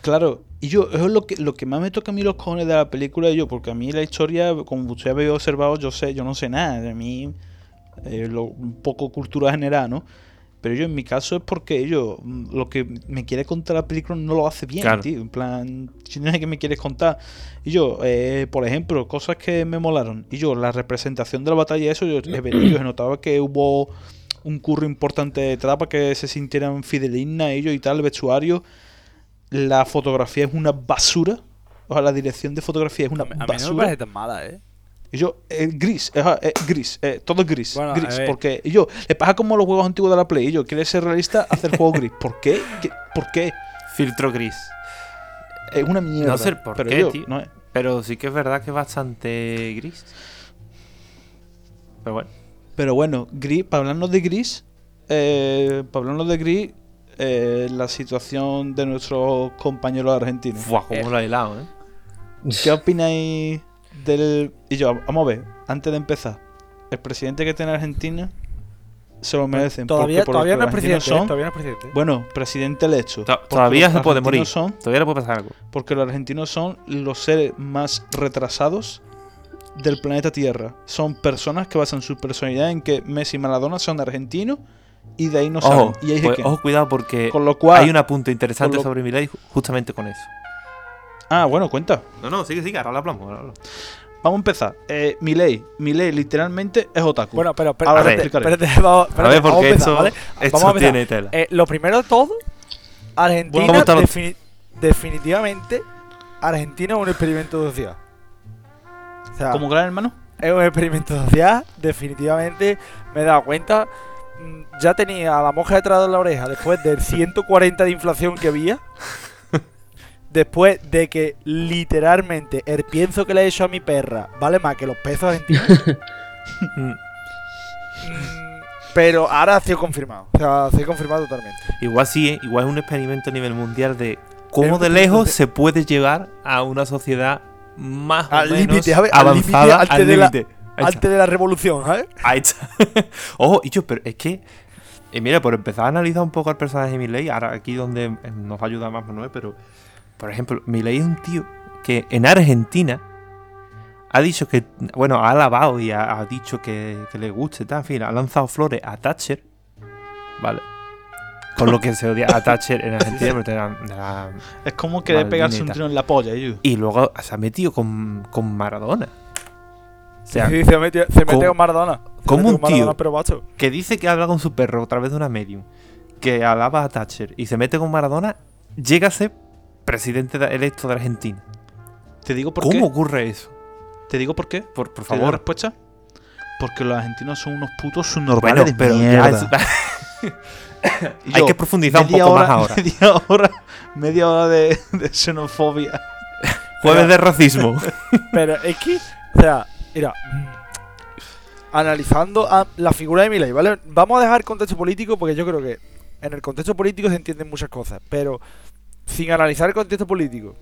Claro, y yo, eso es lo que, lo que más me toca a mí los cojones de la película, yo, porque a mí la historia, como usted había observado, yo sé, yo no sé nada, de mí, eh, lo- un poco cultura general, ¿no? Pero yo, en mi caso, es porque yo, lo que me quiere contar la película no lo hace bien, Claro. tío. En plan, si no es que me quieres contar. Y yo, eh, por ejemplo, cosas que me molaron. Y yo, la representación de la batalla, eso, yo, yo notaba que hubo un curro importante detrás para que se sintieran fidelignas ellos y tal, el vestuario. La fotografía es una basura. O sea, la dirección de fotografía es una A mí no me basura. parece tan mala, ¿eh? Y yo, eh, gris, eh, gris, eh, todo gris, Bueno, gris. Porque y yo, le pasa como los juegos antiguos de la Play. Y yo, quiere ser realista, hacer juego gris. ¿Por qué? ¿Qué- ¿Por qué? Filtro gris. Es una mierda. No sé por pero qué, yo, tío. no es- Pero sí que es verdad que es bastante gris. Pero bueno. Pero bueno, gris, para hablarnos de gris, eh, para hablarnos de gris, eh, la situación de nuestros compañeros argentinos. Fuah, cómo lo ha helado, ¿eh? ¿Qué opináis del... Y yo, vamos a ver, antes de empezar, el presidente que tiene Argentina se lo merecen. Todavía, por todavía no es los presidente. argentinos ¿eh? Todavía no es presidente. Bueno, presidente electo. To- Todavía se puede morir. Son, Todavía le puede pasar algo. porque los argentinos son los seres más retrasados del planeta Tierra. Son personas que basan su personalidad en que Messi y Maradona son argentinos y de ahí no Ojo, salen. Y ahí pues, ojo, cuidado porque Con lo cual... hay un apunte interesante lo- sobre Milei ju- justamente con eso. Ah, bueno, cuenta. No, no, sigue, sigue, ahora lo hablamos. ahora lo hablamos. vamos a empezar. Eh, Milei, Milei literalmente es otaku. Bueno, pero, pero Ahora espérate, explicaré. espérate, vamos, A espérate, ver, vamos porque empezar, esto, ¿vale? esto Vamos a empezar. tiene tela. Eh, lo primero de todo, Argentina Bueno, ¿cómo está lo- defini- definitivamente Argentina es un experimento social. O sea, como gran hermano. es un experimento social, definitivamente me he dado cuenta. mm, Ya tenía a la monja detrás de la oreja después del 140 de inflación que había. Después de que literalmente el pienso que le he hecho a mi perra vale más que los pesos argentinos. Mm. Mm, Pero ahora ha sido confirmado. O sea, ha sido confirmado totalmente. Igual sí, ¿eh? igual es un experimento a nivel mundial de cómo de lejos se puede llegar a una sociedad más o Al menos límite, ¿sabes? Al límite, avanzada antes de la-. Antes de la revolución, ¿sabes? Ahí está. Ojo, y yo, pero es que. eh, mira, por empezar a analizar un poco al personaje de Milei, ahora aquí donde eh, nos ayuda más Manuel, pero. Por ejemplo, Milei es un tío que en Argentina ha dicho que. Bueno, ha alabado y ha, ha dicho que, que le gusta y tal. En fin, ha lanzado flores a Thatcher. ¿Vale? Con lo que se odia a Thatcher en Argentina. pero te la- Es como querer pegarse un tiro en la polla, yo. y luego se ha metido con, con Maradona. O sea, sí, se metió, se metió ¿cómo- con Maradona. Metió un con Maradona, tío? Pero macho. que dice que habla con su perro a través de una medium, que alaba a Thatcher y se mete con Maradona, llega a ser presidente de- electo de Argentina. Te digo por ¿Cómo qué. ocurre eso? Te digo por qué. Por, por ¿Te doy la favor. respuesta? Porque los argentinos son unos putos Bueno, subnormales de pero ya mierda. es- Hay que profundizar un poco hora- más ahora. Media hora, media hora de, de xenofobia. Jueves de racismo. Pero es que, o sea, mira, mm, analizando a la figura de Milei, ¿vale? Vamos a dejar el contexto político porque yo creo que en el contexto político se entienden muchas cosas, pero sin analizar el contexto político.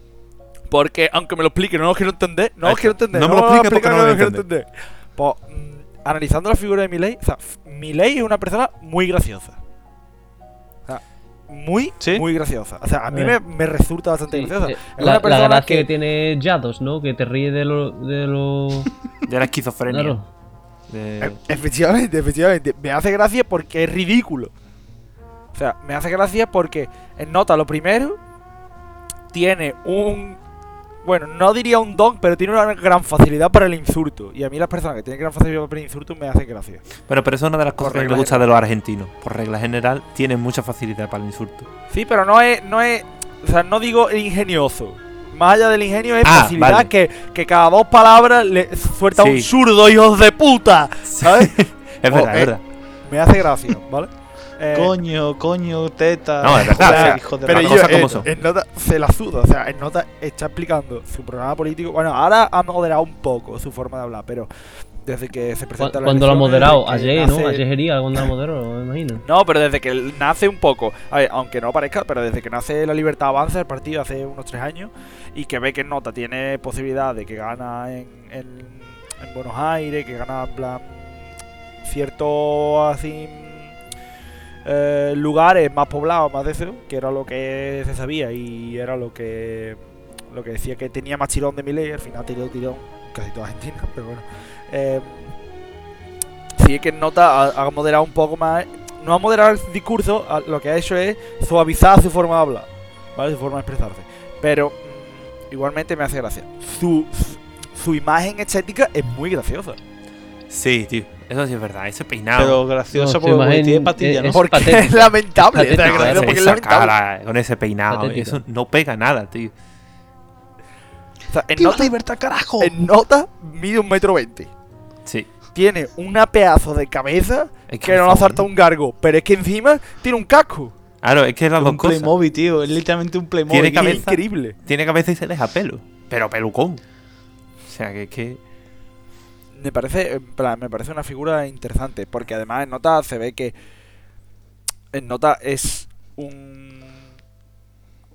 Porque aunque me lo explique, no lo quiero entender, no lo quiero entender, No me no lo me lo explique porque no lo quiero entender. Pues, mm, analizando la figura de Milei, o sea, Milei es una persona muy graciosa. O sea, muy, ¿Sí? muy graciosa. O sea, a mí Eh. me, me resulta bastante Sí, graciosa. eh, Es la, una la gracia que... que- tiene Yados, ¿no? Que te ríe de lo. De lo... De la esquizofrenia. claro. De- E- Efectivamente, efectivamente. Me hace gracia porque es ridículo. O sea, me hace gracia porque en nota lo primero tiene un bueno, no diría un don, pero tiene una gran facilidad para el insulto. Y a mí las personas que tienen gran facilidad para el insulto me hacen gracia. Bueno, pero eso es una de las cosas que me gusta de los argentinos. Por regla general, tienen mucha facilidad para el insulto. Sí, pero no es, no es, o sea, no digo ingenioso. Más allá del ingenio es Ah, facilidad vale. que, que cada dos palabras le suelta Sí. un zurdo, hijos de puta. ¿Sabes? Es Oh, verdad, es verdad. me hace gracia, ¿vale? Eh, Coño, coño, teta. No, es verdad, Joder, o sea, hijo de Pero yo, cosas como en, son. en nota se la suda, o sea, en nota está explicando su programa político. Bueno, ahora ha moderado un poco su forma de hablar, pero desde que se presenta la Cuando lo ha moderado, ayer, ¿no? Ayer sería cuando lo moderó, me imagino. No, pero desde que nace un poco, a ver, aunque no parezca, pero desde que nace la Libertad Avanza, el partido hace unos tres años, y que ve que Nota tiene posibilidad de que gana en, en, en Buenos Aires, que gana en plan cierto así eh, lugares más poblados, más de eso, que era lo que se sabía y era lo que lo que decía que tenía más tirón de mi ley, al final tiró tirón casi toda Argentina, pero bueno. Eh, sí que Nota ha, moderado un poco más, no ha moderado el discurso, lo que ha hecho es suavizar su forma de hablar, ¿vale? Su forma de expresarse. Pero mm, igualmente me hace gracia. Su, su, su imagen estética es muy graciosa. Sí, tío. Eso sí es verdad. Ese peinado. Pero gracioso No, porque imagen tiene patilla, es- ¿no? es- Porque patética. es lamentable. Patética, o sea, gracioso esa, porque es lamentable. cara con ese peinado. Patética. Eso no pega nada, tío. O sea, en ¡Viva nota, la libertad, carajo! en nota mide un metro veinte. Sí. Tiene una pedazo de cabeza Es que no le salta un gargo, pero es que encima tiene un casco. Claro, es que es las Es dos un cosas. Playmobil, tío. Es literalmente un Playmobil. Tiene Es cabeza. increíble. Tiene cabeza y se deja pelo. Pero pelucón. O sea, que es que. Me parece, en plan, me parece una figura interesante, porque además en nota se ve que en nota es un,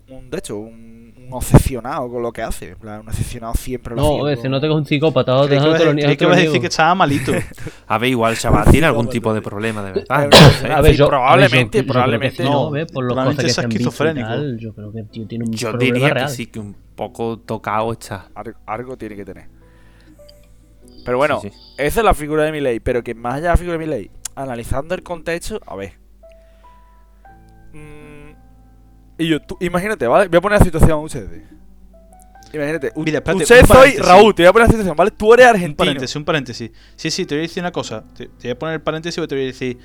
un de hecho, un, un obsesionado con lo que hace, plan, un obsesionado siempre lo No, haciendo. oye, se nota que es un psicópata. Creí que colonial que ibas a decir que estaba malito. A ver, igual chaval tiene algún tipo de problema, de verdad. Eh. A ver, yo, probablemente, probablemente. No. Por probablemente cosas que y esquizofrénico. yo creo que el tío tiene un Yo problema diría real. que sí, que un poco tocado está. Algo tiene que tener. Pero bueno, Sí, sí. esa es la figura de Milei, pero que más allá de la figura de Milei, analizando el contexto, a ver. Mm, y yo, tú, imagínate, ¿vale? Voy a poner la situación a ustedes. Imagínate, u- Mira, espérate, usted un soy. Raúl, te voy a poner la situación, ¿vale? Tú eres Un argentino. paréntesis, un paréntesis. Sí, sí, te voy a decir una cosa. Te, te voy a poner el paréntesis porque te voy a decir.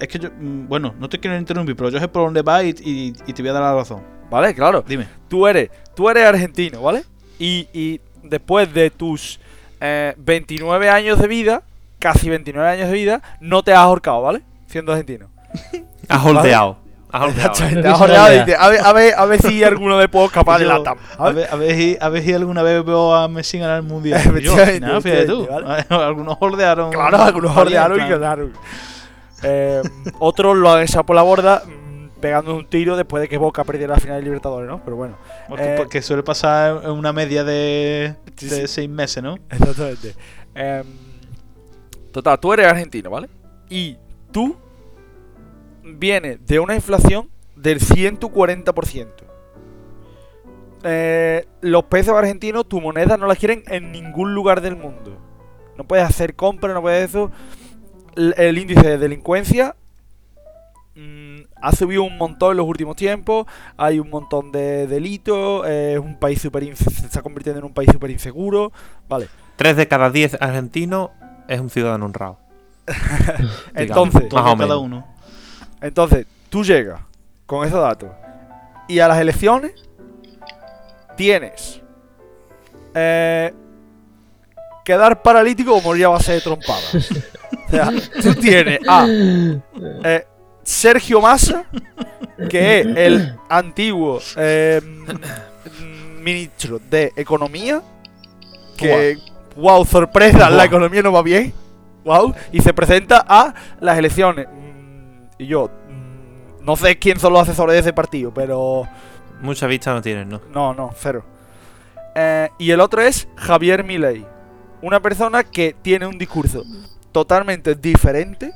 Es que yo. mm, Bueno, no te quiero interrumpir, pero yo sé por dónde va y, y- y te voy a dar la razón. ¿Vale? Claro. Dime. Tú eres, tú eres argentino, ¿vale? Y, y después de tus eh, 29 años de vida, casi 29 años de vida, no te has ahorcado, ¿vale? Siendo argentino. Has holdeado. Has holdeado. Dices, a ver, a ver, a ver si alguno me puedo escapar de la TAM. A ver, a ver, si, a ver si alguna vez veo a Messi ganar el mundial. Yo, fíjate tú. efectivamente, Algunos holdearon. Claro, algunos hordearon y ganaron. Eh, otros lo han echado por la borda pegando un tiro después de que Boca perdiera la final de Libertadores, ¿no? Pero bueno, Porque, Eh, porque suele pasar en una media de, Sí, de sí. seis meses, ¿no? exactamente. Em, total, tú eres argentino, ¿vale? Y tú vienes de una inflación del 140%. Eh, los pesos argentinos, tu moneda no las quieren en ningún lugar del mundo. No puedes hacer compras, no puedes eso. El índice de delincuencia mm, ha subido un montón en los últimos tiempos. Hay un montón de delitos. eh, Es un país super se está convirtiendo en un país súper inseguro. Vale. Tres de cada diez argentinos es un ciudadano honrado. Entonces, Más o cada menos. uno. entonces, tú llegas con esos datos y a las elecciones tienes eh, quedar paralítico o morir a base de trompadas. o sea, tú tienes a eh, Sergio Massa, que es el antiguo eh, mm, ministro de Economía, que, wow, sorpresa, la economía no va bien, wow, y se presenta a las elecciones. Mm, y yo, mm, no sé quién son los asesores de ese partido, pero Mucha vista no tienen, ¿no? no, no, cero. Eh, y el otro es Javier Milei. Una persona que tiene un discurso totalmente diferente.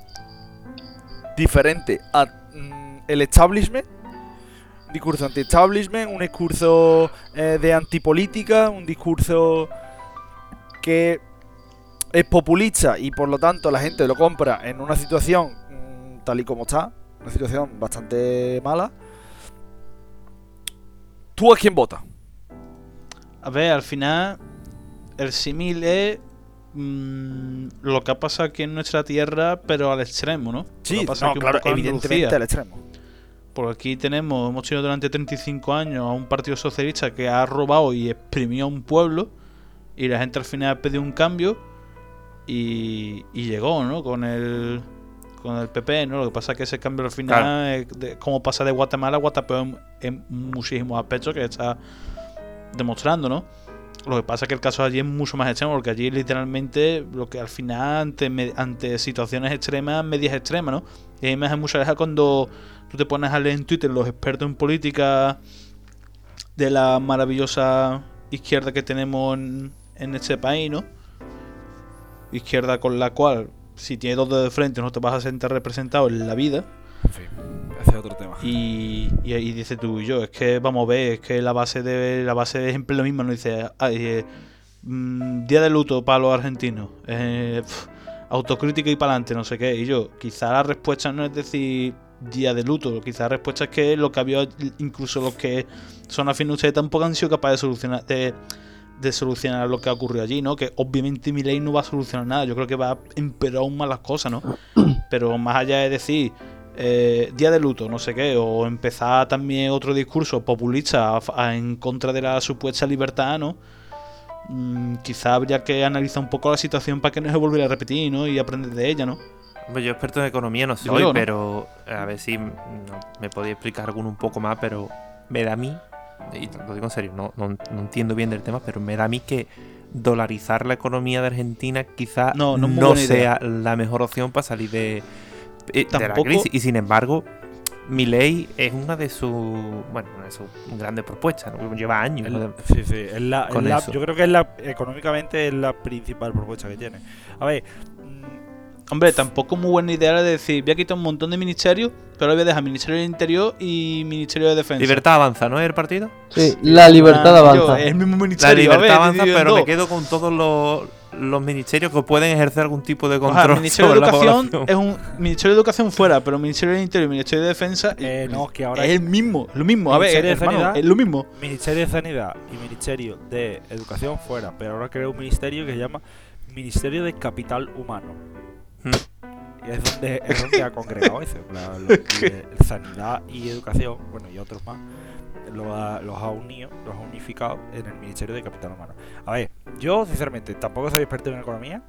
Diferente a mm, el establishment. Un discurso anti-establishment, un discurso eh, de antipolítica, un discurso que es populista y por lo tanto la gente lo compra en una situación mm, tal y como está. Una situación bastante mala. ¿Tú a quién votas? A ver, al final, el símil es mm, lo que ha pasado aquí en nuestra tierra, pero al extremo, ¿no? Pasa no, claro, evidentemente al extremo. Porque aquí tenemos, hemos tenido durante 35 años a un partido socialista que ha robado y exprimió a un pueblo y la gente al final pidió un cambio y, y llegó, ¿no? Con el con el PP, ¿no? Lo que pasa es que ese cambio al final, Claro. es de- como pasa de Guatemala a en, en muchísimos aspectos que está demostrando, ¿no? Lo que pasa es que el caso allí es mucho más extremo, porque allí literalmente lo que al final, ante, ante situaciones extremas, medias extremas, ¿no? Y a mí me hace mucha gracia cuando tú te pones a leer en Twitter los expertos en política de la maravillosa izquierda que tenemos en, en este país, ¿no? Izquierda con la cual, si tienes dos de frente, no te vas a sentir representado en la vida. En fin, ese es otro tema. Y, y dice tú y yo, es que vamos a ver, es que la base de la base es siempre lo mismo, no dice ah, eh, mm, día de luto para los argentinos, eh, autocrítica y para adelante, no sé qué. Y yo, quizá la respuesta no es decir día de luto, quizá la respuesta es que lo que había, incluso los que son afines a ustedes tampoco han sido capaces de solucionar, de, de solucionar lo que ha ocurrido allí, ¿no? Que obviamente mi ley no va a solucionar nada, yo creo que va a empeorar aún más las cosas, ¿no? Pero más allá de decir eh, día de luto, no sé qué, o empezar también otro discurso populista a- a- en contra de la supuesta libertad, ¿no? Mm, quizá habría que analizar un poco la situación para que no se volviera a repetir, ¿no? Y aprender de ella, ¿no? Hombre, Yo experto en economía no soy, ¿no? pero a ver si mm, no, me podía explicar alguno un poco más, pero me da a mí, y lo digo en serio, no, no, no entiendo bien del tema, pero me da a mí que dolarizar la economía de Argentina quizá No, no no, buena idea. sea la mejor opción para salir de, eh, de la Tampoco- crisis. Y sin embargo, mi ley es una de sus, bueno, una de sus grandes propuestas, ¿no? lleva años. sí, sí, es la- Con es la- eso. yo creo que es la, económicamente es la principal propuesta que tiene. A ver, mm, Hombre, tampoco muy buena idea era decir, voy a quitar un montón de ministerios, pero ahora voy a dejar Ministerio del Interior y Ministerio de Defensa. Libertad avanza, ¿no es el partido? Sí, la libertad Ah, avanza. yo, es el mismo La ministerio. a libertad ver, avanza, pero me quedo con todos los, los ministerios que pueden ejercer algún tipo de O sea, control el Ministerio de sobre la Educación es un Ministerio de Educación fuera, pero el Ministerio del Interior y el Ministerio de Defensa Eh, no, que ahora es el mismo, lo mismo. A ver, Ministerio de hermano, Sanidad. es lo mismo. Ministerio de Sanidad y Ministerio de Educación fuera, pero ahora crea un ministerio que se llama Ministerio de Capital Humano. Hmm. Y es donde, es donde ha congregado eso. lo- de sanidad y educación, bueno, y otros más, lo ha- los ha unido, los ha unificado en el Ministerio de Capital Humano. A ver, yo sinceramente tampoco soy experto en economía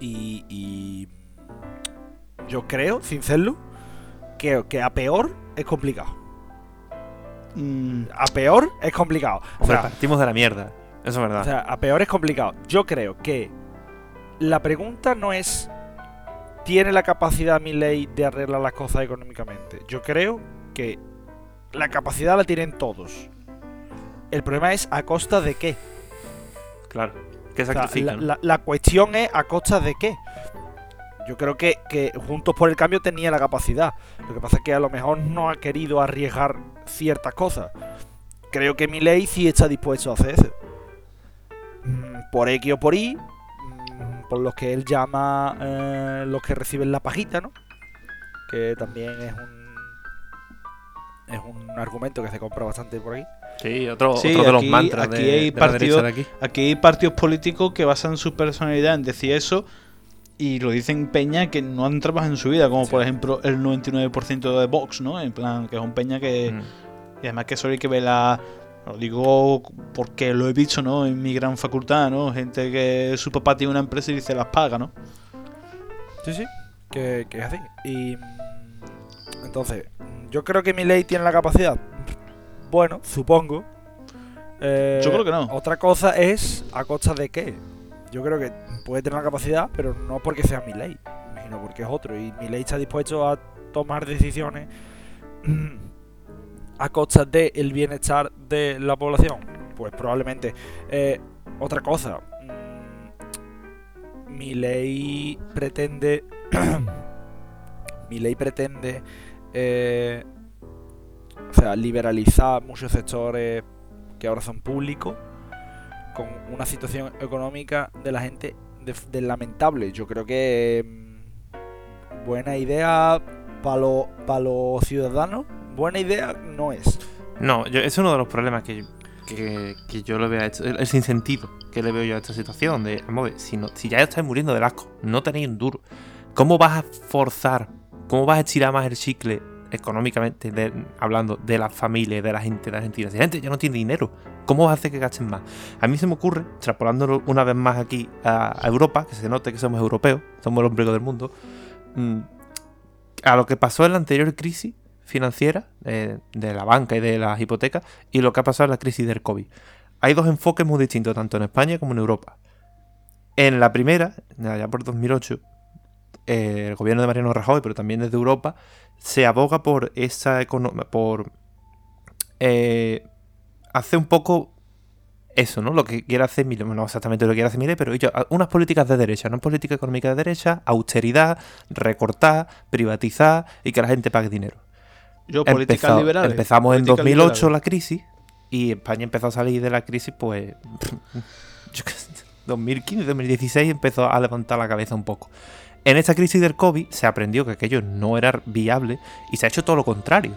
y, y yo creo, sin serlo, que, que a peor es complicado. Mm, A peor es complicado. O sea, partimos de la mierda. Eso es verdad. O sea, a peor es complicado. Yo creo que la pregunta no es ¿tiene la capacidad mi ley de arreglar las cosas económicamente? Yo creo que la capacidad la tienen todos. El problema es a costa de qué. claro. ¿Qué O sea, la, sacrifican? la- la cuestión es a costa de qué. Yo creo que, que Juntos por el Cambio tenía la capacidad. Lo que pasa es que a lo mejor no ha querido arriesgar ciertas cosas. Creo que mi ley sí está dispuesto a hacer eso. Mm, Por X o por Y. mm, Por los que él llama eh, los que reciben la pajita, ¿no? Que también es un. Es un argumento que se compra bastante por aquí. Sí, otro, Sí, otro de los aquí- mantras aquí de, hay de la partido- derecha de aquí. Aquí hay partidos políticos que basan su personalidad en decir eso y lo dicen peña que no han trabajado en su vida, como Sí. por ejemplo el 99% de Vox, ¿no? En plan, que es un peña que... Mm. Y además que eso hay que ver la... Lo digo porque lo he visto, ¿no? En mi gran facultad, ¿no? Gente que su papá tiene una empresa y dice las paga, ¿no? Sí, sí, que, que es así. Y mm, entonces, yo creo que mi ley tiene la capacidad. Bueno, supongo. Eh, Yo creo que no. Otra cosa es a costa de qué. Yo creo que puede tener la capacidad, pero no porque sea mi ley, sino porque es otro. Y mi ley está dispuesto a tomar decisiones a costa del bienestar de la población. Pues probablemente. Eh, otra cosa. mm, mi ley pretende. mi ley pretende. Eh, o sea, liberalizar muchos sectores que ahora son públicos con una situación económica de la gente de, lamentable. Yo creo que mm, buena idea para los los ciudadanos, buena idea no es. No, yo- es uno de los problemas que, que, yo le veo a esto, el, el sinsentido que le veo yo a esta situación. De, si, si ya estáis muriendo del asco, no tenéis un duro, ¿cómo vas a forzar, cómo vas a estirar más el chicle económicamente, hablando de la familia, de la gente, de Argentina? Si la gente ya no tiene dinero, ¿cómo vas a hacer que gasten más? A mí se me ocurre, extrapolándolo una vez más aquí a, Europa, que se note que somos europeos, somos el ombligo del mundo, mm, a lo que pasó en la anterior crisis financiera de la banca y de las hipotecas y lo que ha pasado en la crisis del COVID. Hay dos enfoques muy distintos, tanto en España como en Europa. En la primera, allá por 2008, eh, el gobierno de Mariano Rajoy, pero también desde Europa, se aboga por esa economía, por eh, hacer un poco eso, ¿no? Lo que quiere hacer Milei, no exactamente lo que quiere hacer Milei, pero ellos, unas políticas de derecha, ¿no? Política económica de derecha, austeridad, recortar, privatizar y que la gente pague dinero. Yo, políticas Empezó- liberales. Empezamos en políticas 2008 liberales. la crisis y España empezó a salir de la crisis, pues. yo qué sé, 2015, 2016 empezó a levantar la cabeza un poco. En esta crisis del COVID se aprendió que aquello no era viable y se ha hecho todo lo contrario.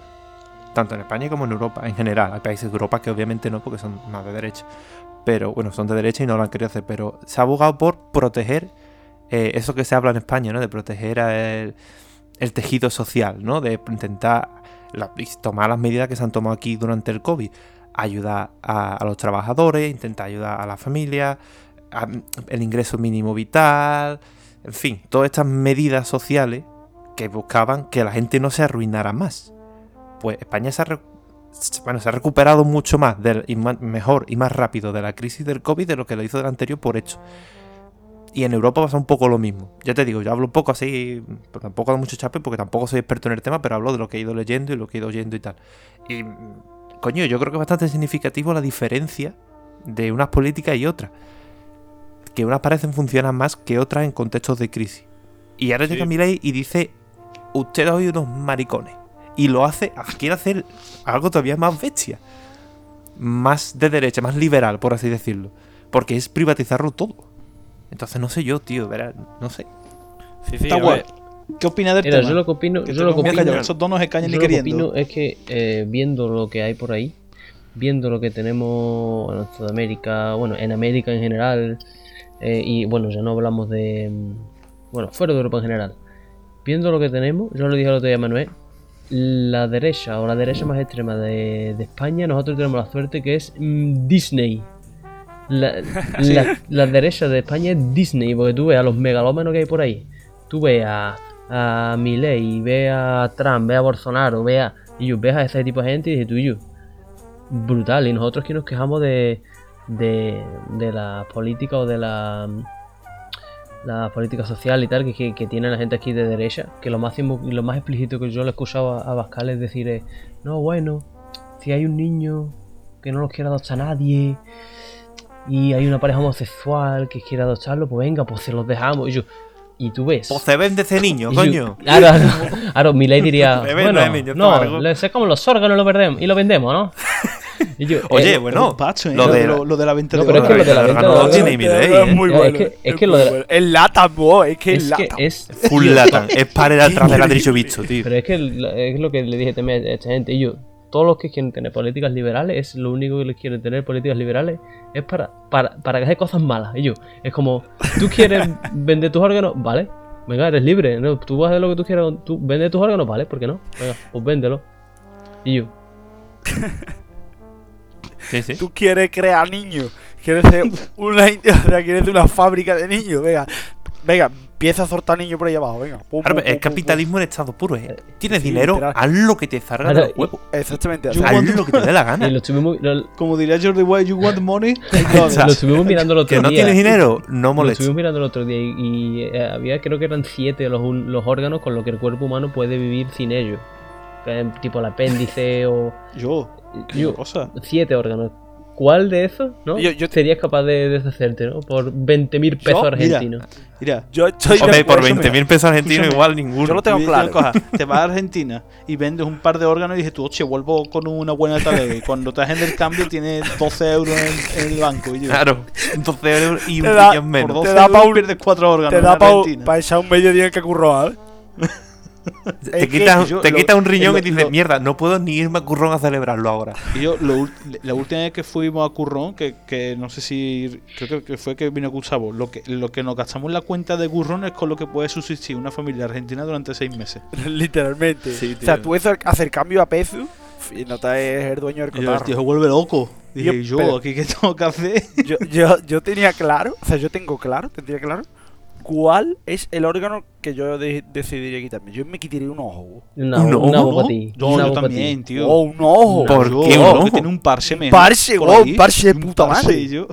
Tanto en España como en Europa en general. Hay países de Europa que obviamente no, porque son más de derecha. Pero bueno, son de derecha y no lo han querido hacer. Pero se ha abogado por proteger eh, eso que se habla en España, ¿no? De proteger el, tejido social, ¿no? De intentar tomar las medidas que se han tomado aquí durante el COVID. Ayudar a, los trabajadores, intentar ayudar a la familia, el ingreso mínimo vital, en fin, todas estas medidas sociales que buscaban que la gente no se arruinara más. Pues España se ha, recuperado mucho más del- y mejor y más rápido de la crisis del COVID de lo que lo hizo del anterior por hecho. Y en Europa pasa un poco lo mismo. Ya te digo, yo hablo un poco así, pero tampoco de mucho chape porque tampoco soy experto en el tema, pero hablo de lo que he ido leyendo y lo que he ido oyendo y tal. Y, coño, yo creo que es bastante significativo la diferencia de unas políticas y otras. Que unas parecen funcionar más que otras en contextos de crisis. Y ahora Sí. llega Milei y dice, ustedes hoy unos maricones. Y lo hace, quiere hacer algo todavía más bestia. Más de derecha, más liberal, por así decirlo. Porque es privatizarlo todo. Entonces no sé yo, tío, verás, no sé. Sí, sí, Está guay. ¿Qué opinas del Mira, tema? yo lo que opino, Que yo lo que conviene opino, callar, esos dos no se callan ni lo que queriendo. opino es que eh, viendo lo que hay por ahí, viendo lo que tenemos en Sudamérica, bueno, en América en general, eh, y bueno, ya no hablamos de, mm, bueno, fuera de Europa en general, viendo lo que tenemos, yo lo dije el otro día a Manuel, la derecha o la derecha más extrema de, de España, nosotros tenemos la suerte que es mm, Disney. La, la- la derecha de España es Disney, porque tú ves a los megalómanos que hay por ahí. Tú ves a, a Milei, ves a Trump, ves a Bolsonaro, ves a, y yo, ves a ese tipo de gente y dices tú y yo, brutal. Y nosotros que nos quejamos de, de, de la política o de la, la política social y tal que, que, tiene la gente aquí de derecha, que lo máximo lo más explícito que yo le he escuchado a, a Bascal es decir, eh, no, bueno, si hay un niño que no lo quiere adoptar nadie y hay una pareja homosexual que quiere adoptarlo, pues venga, pues se los dejamos. Y yo, y tú ves. Pues se vende ese niño, yo- coño. Claro, claro, claro, Milei diría, bueno, yo no, tomargo". le sacamos los órganos lo, perdemos, y lo vendemos, ¿no? Y yo, Oye, eh, bueno, pacho, ¿eh? lo de lo, lo de la venta No, de pero es que lo de la venta de no tiene idea, es ¿eh? muy Es bueno. que- es que lo de-. Es lata, es que es, lata. es Full latan, es pared atrás del ladrillo visto, tío. Pero es que es lo que le dije también a esta gente. Y yo, todos los que quieren tener políticas liberales, es lo único que les quieren tener políticas liberales, es para, para, para que hagan cosas malas. Y yo, es como, tú quieres vender tus órganos, vale, venga, eres libre, ¿no? tú vas a hacer lo que tú quieras, tú vendes tus órganos, vale, ¿por qué no? Venga, pues véndelo. Y yo, Sí, sí. Tú quieres crear niños. Quieres ser una, o sea, quieres ser una fábrica de niños. Venga, venga, empieza a soltar niños por ahí abajo. Venga. Pum, Claro, pum, pero el pum, pum, capitalismo en estado puro, ¿eh? Tienes Sí, dinero, literal. haz lo que te salga de Claro, los huevos. pum. Exactamente. Yo Haz lo que te dé la y gana. lo estuvimos, lo, Como diría Jordi White, you want money? sea, lo estuvimos mirando el otro Que no día. tienes dinero, no Lo molestes. estuvimos mirando el otro día y, y, eh, había, creo que eran siete los, los órganos con los que el cuerpo humano puede vivir sin ellos. Es Tipo el apéndice o. Yo, Yo- cosa. siete órganos. ¿Cuál de esos, no? Yo- yo- Serías capaz de deshacerte, ¿no? Por 20.000 pesos Yo, mira, argentinos. Mira, Yo estoy de Hombre, por acuerdo. 20.000 pesos argentinos igual ninguno. Yo lo tengo claro. coja, te vas a Argentina y vendes un par de órganos y dices tú, oye, vuelvo con una buena talega. Y cuando te hacen el cambio tienes 12 euros en, en el banco. Y yo, Claro, 12 euros y un millón por menos. 12 Te da euros pa' un- pierdes 4 órganos Te da para Argentina. echar un medio día que curro, ¿eh? Te es quitas yo te lo- quita un riñón lo- y dices, lo- mierda, no puedo ni irme a Currón a celebrarlo ahora. Y yo, la última vez que fuimos a Currón, que, que no sé si. Creo que, que fue que vino Gustavo. Lo que, lo que nos gastamos en la cuenta de Currón es con lo que puede subsistir una familia argentina durante 6 meses. Literalmente. Sí, o sea, tú hacer cambio a peso y no te eres el dueño del Y yo, el cotarro. tío se vuelve loco. Dije, Yo- ¿y yo, pero- aquí qué tengo que hacer? yo, yo, yo tenía claro, o sea, yo tengo claro, tendría claro, cuál es el órgano que yo de- decidiría quitarme. Yo me quitaría un ojo. Una, Un ojo, ¿no? para ti. Yo, yo también, tío. Oh, un ojo. ¿Por Yo, qué un que ojo? tiene un parche mejor. parche, por wow, ahí, un parche de puta parche, madre. yo,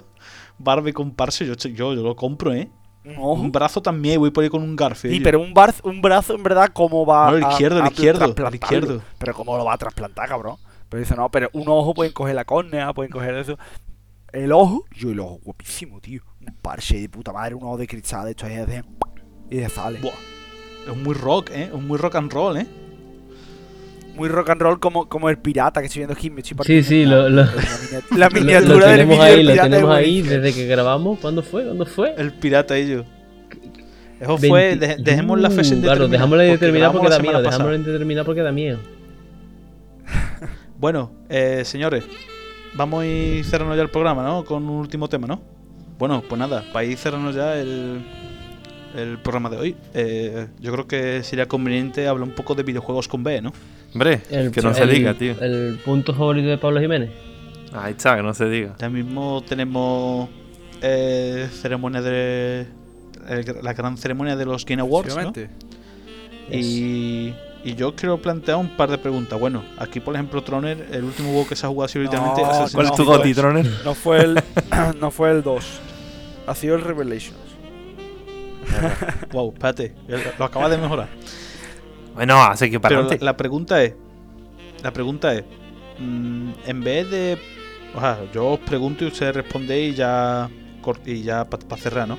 Barbe con parche, yo, yo, yo lo compro, ¿eh? Un ojo. Un brazo también, voy por ahí con un garfio. Sí, pero un, bar, un brazo en verdad, ¿cómo va No, el a- izquierdo, el a izquierdo, el izquierdo. Pero ¿cómo lo va a trasplantar, cabrón? Pero dice, no, pero un ojo pueden coger la córnea, pueden coger eso. El ojo, yo el ojo, guapísimo, tío. Un parche de puta madre, un ojo de cristal, hecho ahí de... Y de sale. Buah. Es muy rock, ¿eh? Es muy rock and roll, ¿eh? Muy rock and roll como, como el pirata que estoy viendo aquí. me estoy Sí, sí, lo, lo, La, miniatura- lo- lo del ahí, del lo pirata tenemos es ahí desde que grabamos. ¿Cuándo fue? ¿Cuándo fue? El pirata y yo. Eso fue. 20 de- dejemos la fecha Uh, indeterminada. Claro, dejémosla porque indeterminada porque grabamos da la miedo. Dejémosla indeterminada porque da miedo. Bueno, eh, señores, vamos a ir cerrando ya el programa, ¿no? Con un último tema, ¿no? Bueno, pues nada, para ir cerrando ya el, el programa de hoy, eh, yo creo que sería conveniente hablar un poco de videojuegos con B, ¿no? Hombre, El- que no se diga, tío. El punto favorito de Pablo Jiménez. Ahí está, que no se diga. Ya mismo tenemos eh, ceremonia de. el- la gran ceremonia de los Game Awards, ¿no? Y, y yo quiero plantear un par de preguntas. Bueno, aquí por ejemplo Troner, el último juego que se ha jugado así literalmente No, ¿Cuál es tu goti, 2. Troner? No fue el no fue el 2. Ha sido el Revelations. Wow, espérate, lo acabas de mejorar. Bueno, así que para Pero la, adelante. la pregunta es, la pregunta es, mm, en vez de, o sea, yo os pregunto y ustedes respondéis y ya, y ya para cerrar, ¿no?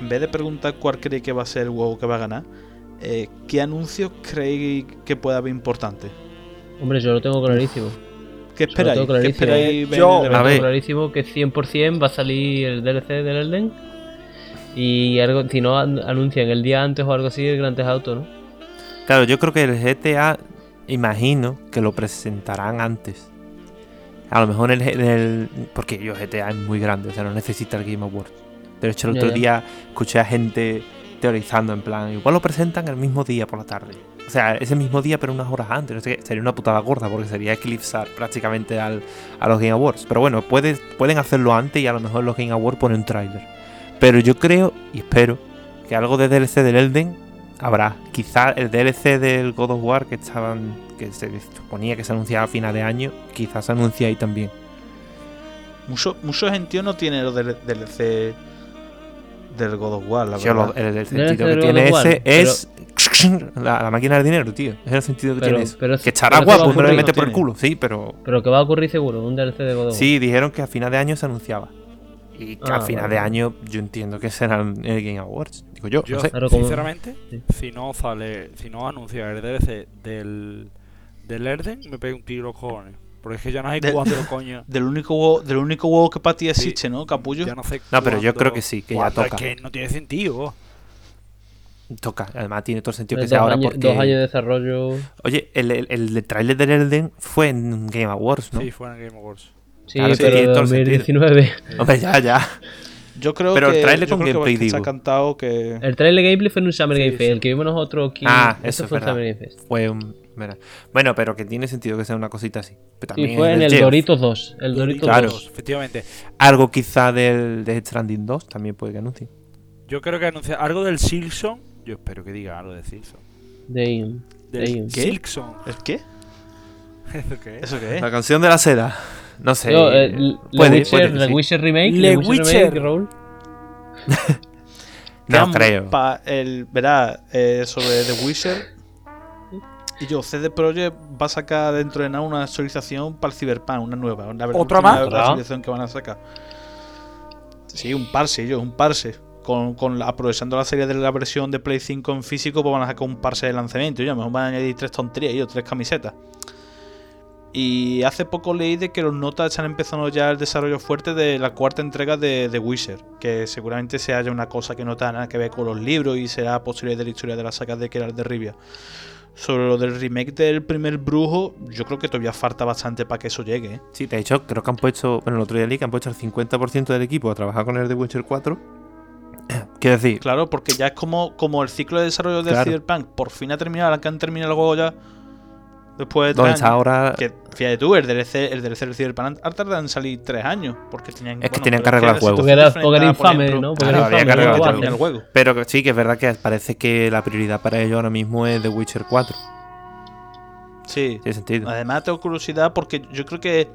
En vez de preguntar cuál creéis que va a ser el juego que va a ganar, eh, ¿qué anuncios creéis que pueda haber importante? Hombre, yo lo tengo clarísimo. ¿Qué esperáis? tengo ¿Qué esperáis Yo- A ver. tengo clarísimo que 100% va a salir el DLC del Elden. Y algo, si no an- anuncian el día antes o algo así, el Grand Theft Auto, ¿no? Claro, yo creo que el GTA, imagino que lo presentarán antes. A lo mejor en el, en el- Porque yo GTA es muy grande, o sea, no necesita el Game Awards. De hecho, el Ya, otro ya. día escuché a gente teorizando en plan, igual lo presentan el mismo día por la tarde. O sea, ese mismo día, pero unas horas antes. No sé sería una putada gorda porque sería eclipsar prácticamente al, a los Game Awards. Pero bueno, puede- pueden hacerlo antes y a lo mejor los Game Awards ponen un tráiler. Pero yo creo y espero que algo de DLC del Elden habrá. Quizá el DLC del God of War que estaban que se suponía que se anunciaba a final de año, quizás se anuncie ahí también. Mucho, mucho gentío no tiene los DLC del God of War, la Yo lo- verdad. el, sentido que tiene War, ese pero- es la, la máquina del dinero, tío. Es el sentido que Pero- tiene eso. pero- que estará eso va a guapo, no le mete por el culo, sí, pero Pero que va a ocurrir seguro, un DLC de God of War. sí, dijeron que a final de año se anunciaba. Y que Ah, al final vale. de año yo entiendo que serán el Game Awards. Digo yo, Yo, no sé. Sinceramente, Sí. si no sale, si no anuncia el DLC del, del Erden, me pega un tiro los cojones. Porque es que ya no hay Del- cuatro coño. Del único huevo, del único huevo que para ti Sí. existe, ¿no, capullo? Ya no sé No, pero yo creo que sí, que ya toca. Es que no tiene sentido. Toca. Además tiene todo el sentido que sea ahora años, porque... dos años de desarrollo. Oye, el, el, el trailer del Elden fue en Game Awards, ¿no? Sí, fue en el Game Awards. Sí, Claro, sí, pero de el sentido. 2019. Hombre, ya, ya. Yo creo Pero el que, tráiler yo con que gameplay, está digo. cantado que El trailer gameplay fue en un Summer Sí, Game Fest. sí. El que vimos nosotros aquí. Ah, ese eso es fue en verdad. Summer Game Fest. Fue un... mira. Bueno, pero que tiene sentido que sea una cosita así. Pero también fue en el Geoff. Doritos 2. El Doritos Claro. 2. Efectivamente. Algo quizá del de Stranding 2 también puede que anuncie. Yo creo que anuncia algo del Silkson. Yo espero que diga algo de Silkson. De. Silkson. ¿El qué? ¿Eso qué es? ¿Eso qué? La canción de la seda. No sé. Yo, eh, puede, Witcher, puede Le sí. Witcher Remake. Le Le Witcher, Witcher. Remake. No creo. pa- el, verá, eh, sobre The Witcher. Y yo, CD Projekt va a sacar dentro de nada una actualización para el Cyberpunk, una nueva. Una, ¿Otra más? actualización que van a sacar. Sí, un parse, yo, un parse. Con, con la- aprovechando la serie de la versión de Play 5 en físico, pues van a sacar un parse de lanzamiento. Y a lo mejor van a añadir tres tonterías, yo, tres camisetas. Y hace poco leí de que los notas están empezando ya el desarrollo fuerte de la cuarta entrega de The Witcher, que seguramente se haya una cosa que no tenga nada que ver con los libros y será posible de la historia de la saga de Geralt de Rivia. Sobre lo del remake del primer brujo, yo creo que todavía falta bastante para que eso llegue. ¿eh? Sí, de hecho, creo que han puesto. Bueno, el otro día leí que han puesto el 50% del equipo a trabajar con el de Witcher 4. Quiero decir, Claro, porque ya es como, como el ciclo de desarrollo del Claro. Cyberpunk por fin ha terminado, ahora que han terminado el juego ya después de ¿dónde tres está años. ahora? Que fíjate tú, el DLC, el DLC del Cyberpunk ha tardado en salir tres años. Porque tenían, Es que bueno, tenían que arreglar la el juego. Porque era, porque infame, ¿no? Porque Claro, era había que infame. arreglar el el juego. Pero sí, que es verdad que parece que la prioridad para ellos ahora mismo es The Witcher 4. Sí. Tiene sentido. Además tengo curiosidad porque yo creo que...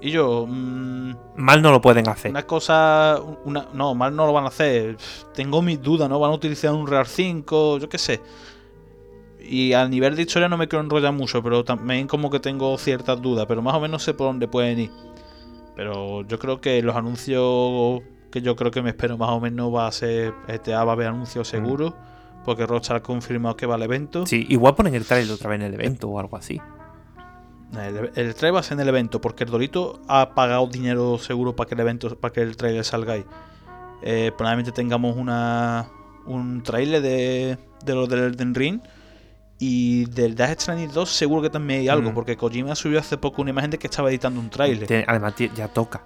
Y yo... mm, Mal no lo pueden hacer. Una cosa. Una, no, mal no lo van a hacer. Tengo mis dudas, ¿no? Van a utilizar un Real 5, yo qué sé. Y a nivel de historia no me quiero enrollar mucho, pero también como que tengo ciertas dudas, pero más o menos sé por dónde pueden ir. Pero yo creo que los anuncios que yo creo que me espero más o menos va a ser GTA va a haber anuncios seguros, porque Rockstar ha confirmado que va al evento. Sí, igual ponen el trailer otra vez en el evento o algo así. El, el trailer va a ser en el evento, porque el Dorito ha pagado dinero seguro para que el evento, para que el trailer salga ahí. Eh, probablemente tengamos una un trailer de, de lo del Elden Ring. Y del Death Stranding 2 seguro que también hay algo, Mm. porque Kojima subió hace poco una imagen de que estaba editando un trailer. Tiene- Además, ya toca.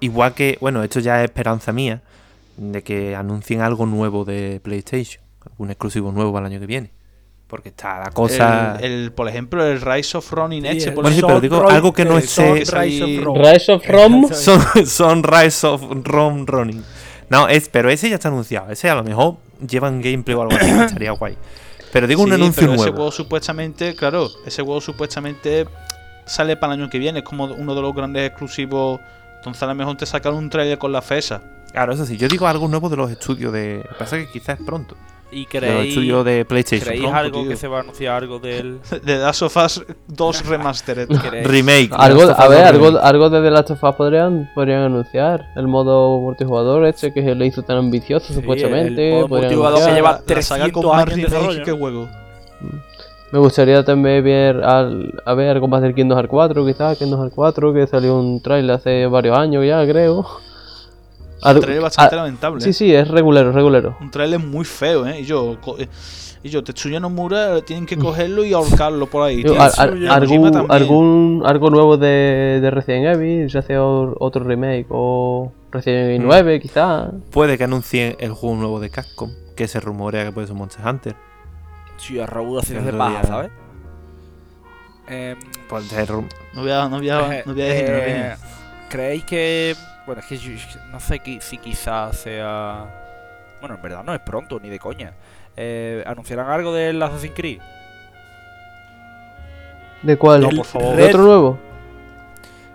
Igual que, bueno, esto ya es esperanza mía de que anuncien algo nuevo de PlayStation. Un exclusivo nuevo para el año que viene. Porque está la cosa. El, el- por ejemplo, el Rise of Ronin Sí, este, por Bueno, sí, ejemplo, pero digo algo que no es Rise of Rome. Rise of Rome. Son, son Rise of Rome Running. No, es, pero ese ya está anunciado. Ese a lo mejor llevan gameplay o algo así. que estaría guay. Pero digo un anuncio pero Ese nuevo. juego supuestamente, claro, ese juego supuestamente sale para el año que viene, es como uno de los grandes exclusivos. Entonces a lo mejor te sacan un trailer con la FESA. Claro, eso sí. Yo digo algo nuevo de los estudios de. Lo que pasa es que quizás es pronto. ¿Y De los creéis, estudios de PlayStation. ¿creéis Pronto, algo tío. que se va a anunciar algo del. De The Last of Us 2 Remastered. ¿Creéis? Remake. Algo, a ver, algo, algo de The Last of Us podrían, podrían anunciar. El modo multijugador este que se le hizo tan ambicioso, Sí, supuestamente. el modo multijugador que lleva La saga 300 con más años de remake desarrollo. que juego. Me gustaría también ver al, a ver algo más del Kingdom Hearts 4, quizás Kingdom Hearts 4, que salió un trailer hace varios años ya, creo. Un trailer bastante ah, lamentable. Sí, ¿eh? sí, es regulero, es regulero. Un trailer muy feo, ¿eh? Y yo, eh, y yo Tetsuya Nomura tienen que cogerlo y ahorcarlo por ahí. Yo, algún, también. algún, algo nuevo de, de Resident Evil, se hace otro remake o Resident Evil Mm. 9 quizá. Puede que anuncien el juego nuevo de Capcom, que se rumorea que puede ser Monster Hunter. Sí, a Raúl El de paja, ¿sabes? Rum- No voy a, no voy a, eh, no voy a decir, no voy a eh, decir. ¿Creéis que.? Bueno, es que yo- no sé qui- si quizás sea. Bueno, en verdad no es pronto, ni de coña. Eh, ¿Anunciarán algo del Assassin's Creed? ¿De cuál? No, por favor. ¿De otro nuevo?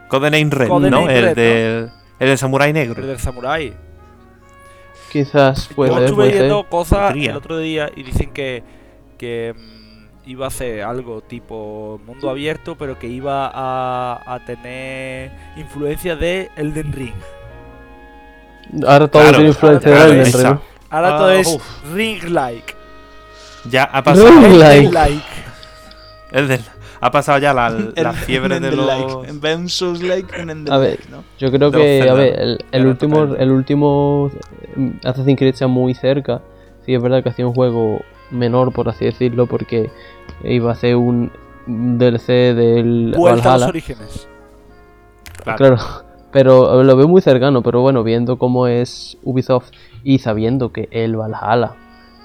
Codename Red, Codename ¿no? El del, el del Samurai Negro. El del Samurai. Quizás puede Yo estuve puede ser. viendo cosas el otro día y dicen que, que iba a ser algo tipo mundo abierto, pero que iba a, a tener influencia de Elden Ring. Ahora todo Claro, tiene influencia claro, de Elden esa. Ring. Ahora Ah, todo es uf. Ring-like. Ya ha pasado, Like. Like. el del- ha pasado ya la, la fiebre de los... like. En un Ender A ver. Yo creo que, a ver, el, último, el último eh, Assassin's Creed está muy cerca. Sí, es verdad que hacía un juego menor, por así decirlo, porque iba a ser un DLC del Vuelta a los Valhalla. orígenes. Claro. Claro, pero lo veo muy cercano, pero bueno, viendo cómo es Ubisoft y sabiendo que el Valhalla,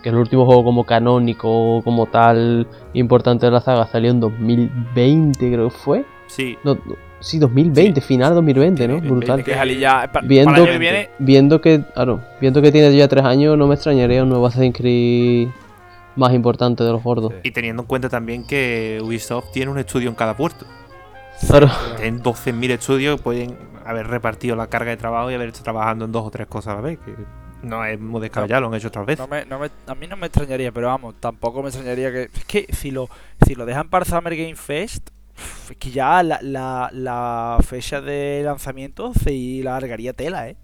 que es el último juego como canónico, como tal, importante de la saga, salió en 2020 creo que fue. Sí, No, sí, 2020, final 2020, ¿no? Sí, Brutal. Que ya. pa- Para, Viendo- el año que viene. Viendo que, claro, viendo que tiene ya tres años, no me extrañaría un nuevo Assassin's Creed más importante de los gordos. y teniendo en cuenta también que Ubisoft tiene un estudio en cada puerto. Claro. Tienen 12.000 estudios, pueden haber repartido la carga de trabajo y haber estado trabajando en dos o tres cosas a la vez. Que no es muy descabellado, lo han hecho otras veces. No me, no me- a mí no me extrañaría, pero vamos, tampoco me extrañaría que. Es que si lo, si lo dejan para Summer Game Fest, es que ya la, la, la fecha de lanzamiento se largaría tela, ¿eh?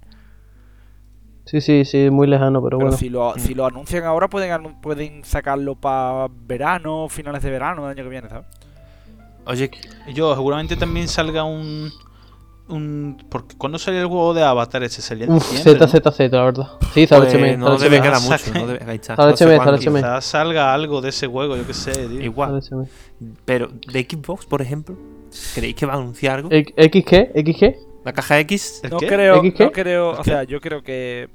Sí, sí, sí, muy lejano, pero, Pero bueno. si, lo, Mm. si lo anuncian ahora, pueden, pueden sacarlo para verano, finales de verano del año que viene, ¿sabes? Oye, Y yo, seguramente también salga un. un porque cuando salió el juego de Avatar ese salía en Uf, diciembre, ¿no? ZZZ, la verdad. Sí, sale pues, HM, no debe HM. quedar mucho. No debe, ahí está, Sale no sé HM, cuándo. sale HM. Quizás salga algo de ese juego, yo qué sé, tío. Igual. HM. Pero de Xbox, por ejemplo, ¿creéis que va a anunciar algo? X- ¿X qué? ¿X qué? ¿La caja X? ¿El No qué? creo, ¿X qué? no creo, ¿El o qué? sea, yo creo que.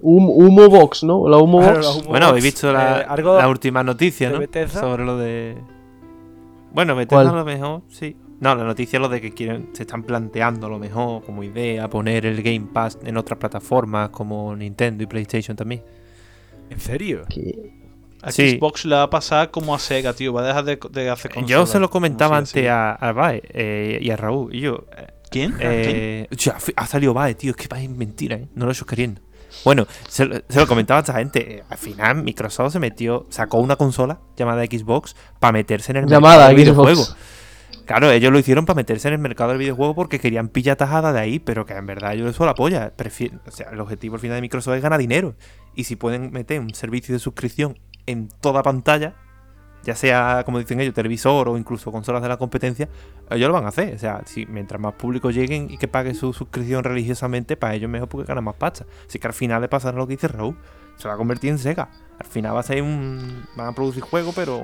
Hum- Humo Box, ¿no? La Humo Claro, Box. la Humo Bueno, Box, habéis visto la, eh, algo la última noticia, ¿no? Bethesda. Sobre lo de. Bueno, Bethesda ¿Cuál? a lo mejor, sí. No, la noticia es lo de que quieren, se están planteando a lo mejor como idea poner el Game Pass en otras plataformas como Nintendo y PlayStation también. ¿En serio? Que- A Sí. Xbox le va a pasar como a Sega, tío. Va a dejar de, de hacer consolas. Yo se lo comentaba antes a, a Bae eh, y a Raúl. Y yo, eh, ¿Quién? ¿Quién? Eh, o sea, ha salido Bae, tío. Es que Bae es mentira, ¿eh? No lo he hecho queriendo. Bueno, se, lo- se lo comentaba a esta gente. eh, Al final, Microsoft se metió, sacó una consola llamada Xbox para meterse en el Llamada mercado del Xbox. videojuego. Claro, ellos lo hicieron para meterse en el mercado del videojuego porque querían pilla tajada de ahí, pero que en verdad yo eso la apoya. Prefiero, o sea, el objetivo al final de Microsoft es ganar dinero. Y si pueden meter un servicio de suscripción en toda pantalla, ya sea, como dicen ellos, televisor o incluso consolas de la competencia, ellos lo van a hacer. O sea, si mientras más público lleguen y que pague su suscripción religiosamente, para ellos mejor porque ganan más pasta. Así que al final le pasará lo que dice Raúl. Se va a convertir en Sega. Al final va a ser un. Van a producir juegos, pero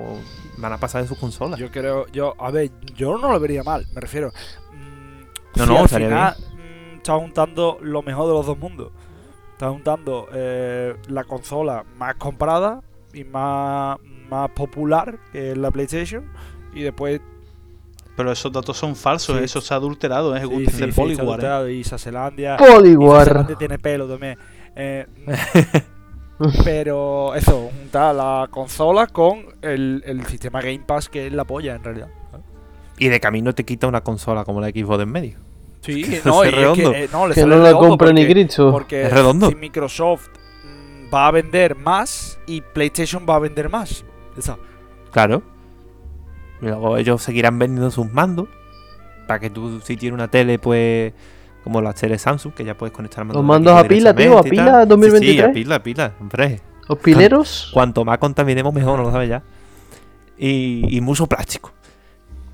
van a pasar de sus consolas. Yo creo, yo, a ver, yo no lo vería mal, me refiero. mm, No, si no, estaría final mm, está juntando lo mejor de los dos mundos. Está juntando eh, la consola más comprada y más, más popular, que es la PlayStation, y después Pero esos datos son falsos, Sí. eso se ha adulterado, es sí, el sí, sí, Poliwar, está ¿eh? adulterado, y Saselandia. Poliwar. Saselandia tiene pelo también. Eh, pero eso, juntar la consola con el, el sistema Game Pass que es la polla en realidad. Y de camino te quita una consola como la Xbox de en medio. Sí, que no, es y es redondo. que, eh, no, le Que sale no la redondo compra ni porque- Gritzo. Porque Es redondo. si Microsoft mm, va a vender más y PlayStation va a vender más. Esa. Claro. Y luego ellos seguirán vendiendo sus mandos. Para que tú, si tienes una tele, pues. Como las teles Samsung, que ya puedes conectar Los mandos a pila, tío, a pila tal. Sí, 2023. Sí, a pila, a pila, hombre. Los pileros. Cuanto más contaminemos, mejor, no lo sabes ya. Y, y mucho plástico.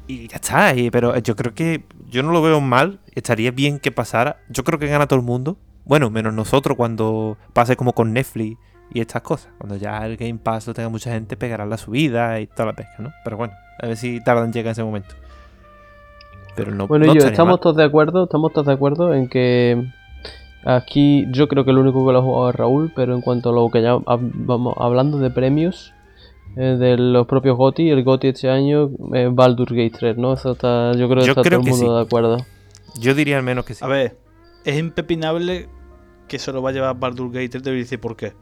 Y ya está. y- pero yo creo que. Yo no lo veo mal. Estaría bien que pasara. Yo creo que gana todo el mundo. Bueno, menos nosotros cuando pase como con Netflix y estas cosas. Cuando ya el Game Pass lo tenga mucha gente, pegará la subida y toda la pesca, ¿no? Pero bueno, a ver si tardan en llegar ese momento. Pero no Bueno, no y yo, estamos mal. todos de acuerdo, estamos todos de acuerdo en que aquí yo creo que el único que lo ha jugado es Raúl, pero en cuanto a lo que ya vamos hablando de premios eh, de los propios GOTY, el GOTY este año es Baldur's Gate 3, ¿no? Eso está, yo creo que Yo está creo todo el que mundo sí. de acuerdo. Yo diría al menos que sí. A ver, es impepinable que se lo va a llevar Baldur Gate, te voy a decir por qué.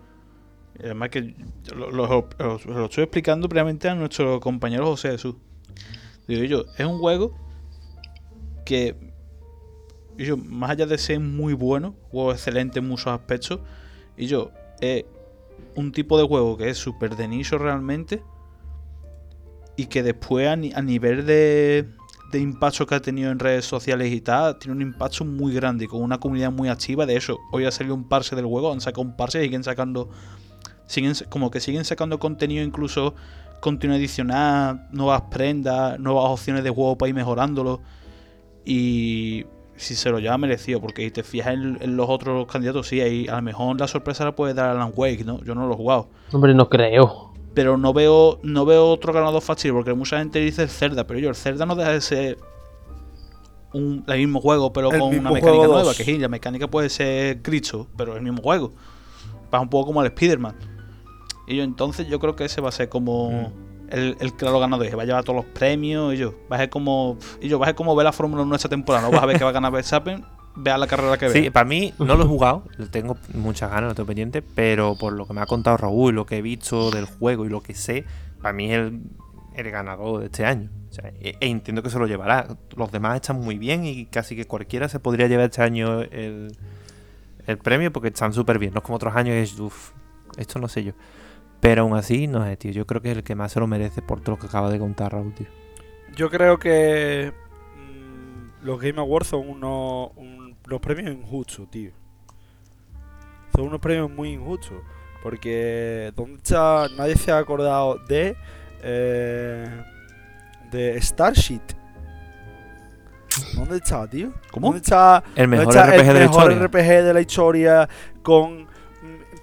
Además que lo, lo- lo- estoy explicando previamente a nuestro compañero José Jesús. Digo yo, es un juego que, y yo, más allá de ser muy bueno, juego excelente en muchos aspectos, y yo, es un tipo de juego que es súper de nicho realmente, y que después a, ni- a nivel de, de impacto que ha tenido en redes sociales y tal, tiene un impacto muy grande y con una comunidad muy activa. De eso, hoy ha salido un parse del juego, han sacado un parse y siguen sacando. Siguen, como que siguen sacando contenido, incluso contenido adicional, nuevas prendas, nuevas opciones de juego para ir mejorándolo. Y si se lo lleva merecido, porque si te fijas en, en los otros candidatos, sí, ahí a lo mejor la sorpresa la puede dar Alan Wake, ¿no? Yo no lo he jugado Hombre, no creo. pero no veo no veo otro ganador fácil porque mucha gente dice el Zelda, pero yo el Zelda no deja de ser un, el mismo juego, pero El con una mecánica nueva, dos. que sí, la mecánica puede ser Cristo, pero es el mismo juego. Pasa un poco como el Spider-Man. Y yo entonces yo creo que ese va a ser como el, el claro ganador, que va a llevar todos los premios y yo, va a ser como y yo va a ser como ver la Fórmula 1 esta temporada, no vas a ver que va a ganar Verstappen, vea la carrera que Sí, ve. para mí no lo he jugado, tengo muchas ganas, lo tengo pendiente, pero por lo que me ha contado Raúl, lo que he visto del juego y lo que sé, para mí es el, el ganador de este año. O sea, e, e entiendo que se lo llevará. Los demás están muy bien y casi que cualquiera se podría llevar este año el, el premio porque están súper bien. No es como otros años es, uff, esto no sé yo. Pero aún así, no sé, tío. Yo creo que es el que más se lo merece por todo lo que acaba de contar Raúl, tío. Yo creo que mm, los Game Awards son unos, un- unos premios injustos, tío. Son unos premios muy injustos. Porque ¿dónde está? nadie se ha acordado de eh, de Starship. ¿Dónde está, tío? ¿Cómo? ¿Dónde está, El mejor está RPG de el mejor. RPG de la historia con mm,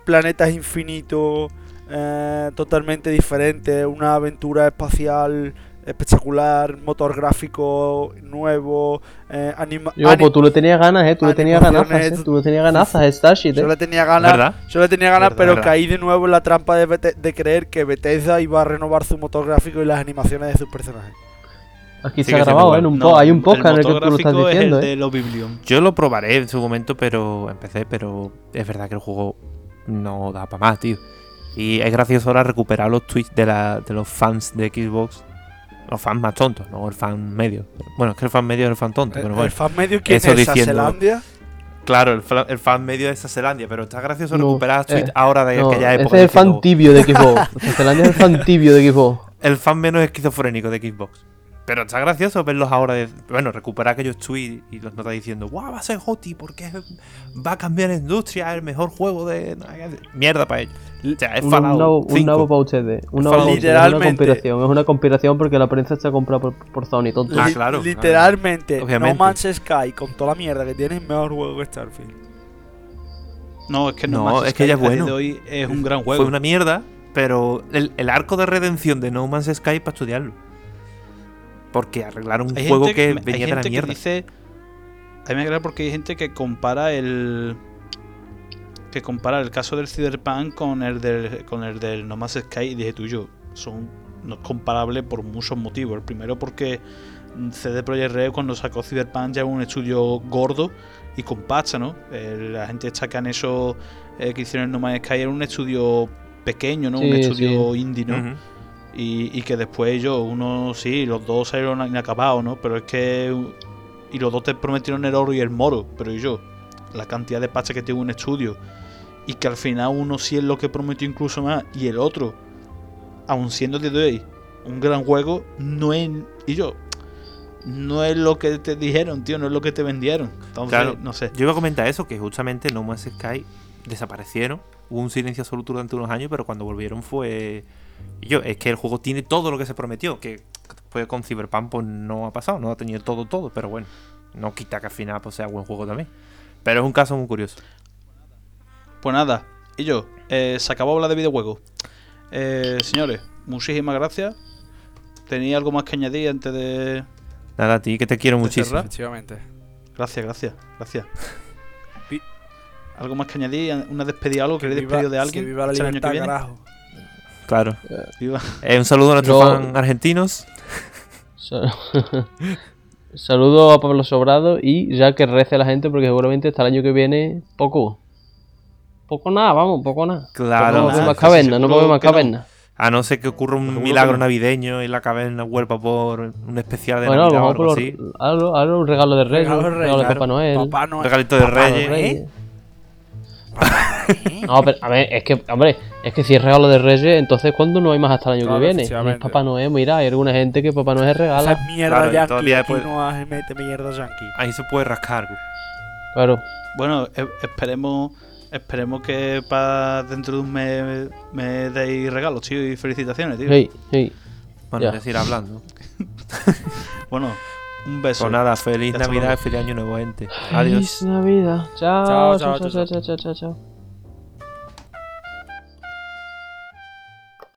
planetas infinitos, eh, totalmente diferentes, una aventura espacial espectacular, motor gráfico nuevo, eh, anima Yo, pues tú le tenías ganas, ¿eh? Tú le tenías animaciones, ¿eh? Tú le tenías ganazas a Starship, Yo ¿eh? le tenía ganas, ¿Verdad? yo le tenía ganas, Verdad, pero verdad. caí de nuevo en la trampa de, Bete- de creer que Bethesda iba a renovar su motor gráfico y las animaciones de sus personajes. Aquí Sí se ha grabado, ¿eh? En un No, hay un podcast en el que motor tú lo estás gráfico diciendo, es el ¿eh? de los Biblion. Yo lo probaré en su momento, pero empecé, pero es verdad que el juego no da para más, tío. Y es gracioso ahora recuperar los tweets de, la, de los fans de Xbox. Los fans más tontos, no el fan medio. Bueno, es que el fan medio es el fan tonto, El, pero el bueno. fan medio quién eso es diciendo- Zelandia. Claro, el, el fan medio de Zelandia, pero está gracioso No, recuperar tweets eh, ahora de No, aquella ese época. es el fan tibio de Xbox. Zelandia es el fan tibio de Xbox. el fan menos esquizofrénico de Xbox. Pero está gracioso verlos ahora. de- bueno, recuperar aquellos tweets y los notas diciendo, ¡Wow! Va a ser Hoti porque va a cambiar la industria, es el mejor juego de. Mierda para ellos. O sea, es Un, Fallout un nuevo, un 5. nuevo para ustedes. Un nuevo ustedes. Es una Literalmente. conspiración. Es una conspiración porque la prensa está comprada por, por Sony, tonto. Ah, Li- claro, Literalmente. No Man's Sky, con toda la mierda que tiene, es mejor juego que Starfield. No, es que no, No, Man's es que ya es bueno. de hoy es un gran juego. Fue una mierda, pero el, el arco de redención de No Man's Sky para estudiarlo. Porque arreglaron un Hay juego que hay venía de la gente que mierda. dice. A mí me agrada porque hay gente que compara el. Que compara el caso del Cyberpunk con el del, con el del No Man's Sky y dije tú y yo. Son no es comparable por muchos motivos. El primero porque CD Projekt Red cuando sacó Cyberpunk ya era un estudio gordo y con pacha, ¿no? Eh, la gente está que han hecho eh, que hicieron el No Man's Sky era un estudio pequeño, ¿no? un Sí, estudio indie, ¿no? Y, y que después ellos, uno sí, los dos salieron inacabados, ¿no? Pero es que. Y los dos te prometieron el oro y el moro. Pero y yo, la cantidad de pacha que tiene un estudio. Y que al final uno sí es lo que prometió incluso más. Y el otro, aun siendo de hoy un gran juego, no es. Y yo, no es lo que te dijeron, tío, no es lo que te vendieron. Entonces, Claro. no sé. Yo iba a comentar eso, que justamente No Man's Sky desaparecieron. Hubo un silencio absoluto durante unos años, pero cuando volvieron fue. Y yo, es que el juego tiene todo lo que se prometió. Que después con Cyberpunk pues, no ha pasado, no ha tenido todo, todo. Pero bueno, no quita que al final pues, sea buen juego también. Pero es un caso muy curioso. Pues nada, y yo, eh, se acabó hablar de videojuegos. Eh, señores, muchísimas gracias. ¿Tenía algo más que añadir antes de...? Nada, a ti que te quiero ¿De muchísimo. Efectivamente. Gracias, gracias, gracias. ¿Algo más que añadir? ¿Una despedida algo? ¿Queréis despedir de que alguien? viva la ¿Hasta el año que libertad, viene? carajo. Claro. Eh, un saludo a nuestros Yo- fans argentinos. Sa- Saludo a Pablo Sobrado y ya que rece la gente porque seguramente hasta el año que viene poco. Poco nada, vamos, poco nada. Claro. no nada, puede más caverna, no más que no. caverna. A no ser que ocurra un Seguro milagro que no. navideño y la caverna vuelva por un especial de Bueno, Navidad o algo así. algo, algo, un regalo de Reyes, Regalo de regalo de Reyes, Papá Noel. Papá Noel. Regalito de Papá Reyes. Noel. No, pero a ver, es que, hombre, es que si es regalo de Reyes, entonces ¿cuándo no hay más hasta el año Claro, que viene? efectivamente. Es Papá Noel, mira, hay alguna gente que Papá Noel regala. es mierda Claro, yankee. Aquí después- no mete mierda yankee. Ahí se puede rascar. Claro. Bueno, e- esperemos esperemos que para dentro de un mes me deis regalos, tío, y felicitaciones, tío. Sí, sí. Bueno, Ya. es decir, hablando. Bueno, un beso. Pues nada, feliz Navidad, feliz año nuevo, gente. Adiós. Feliz Navidad. Chao, Chao, chao, chao, chao, chao, chao, chao, chao.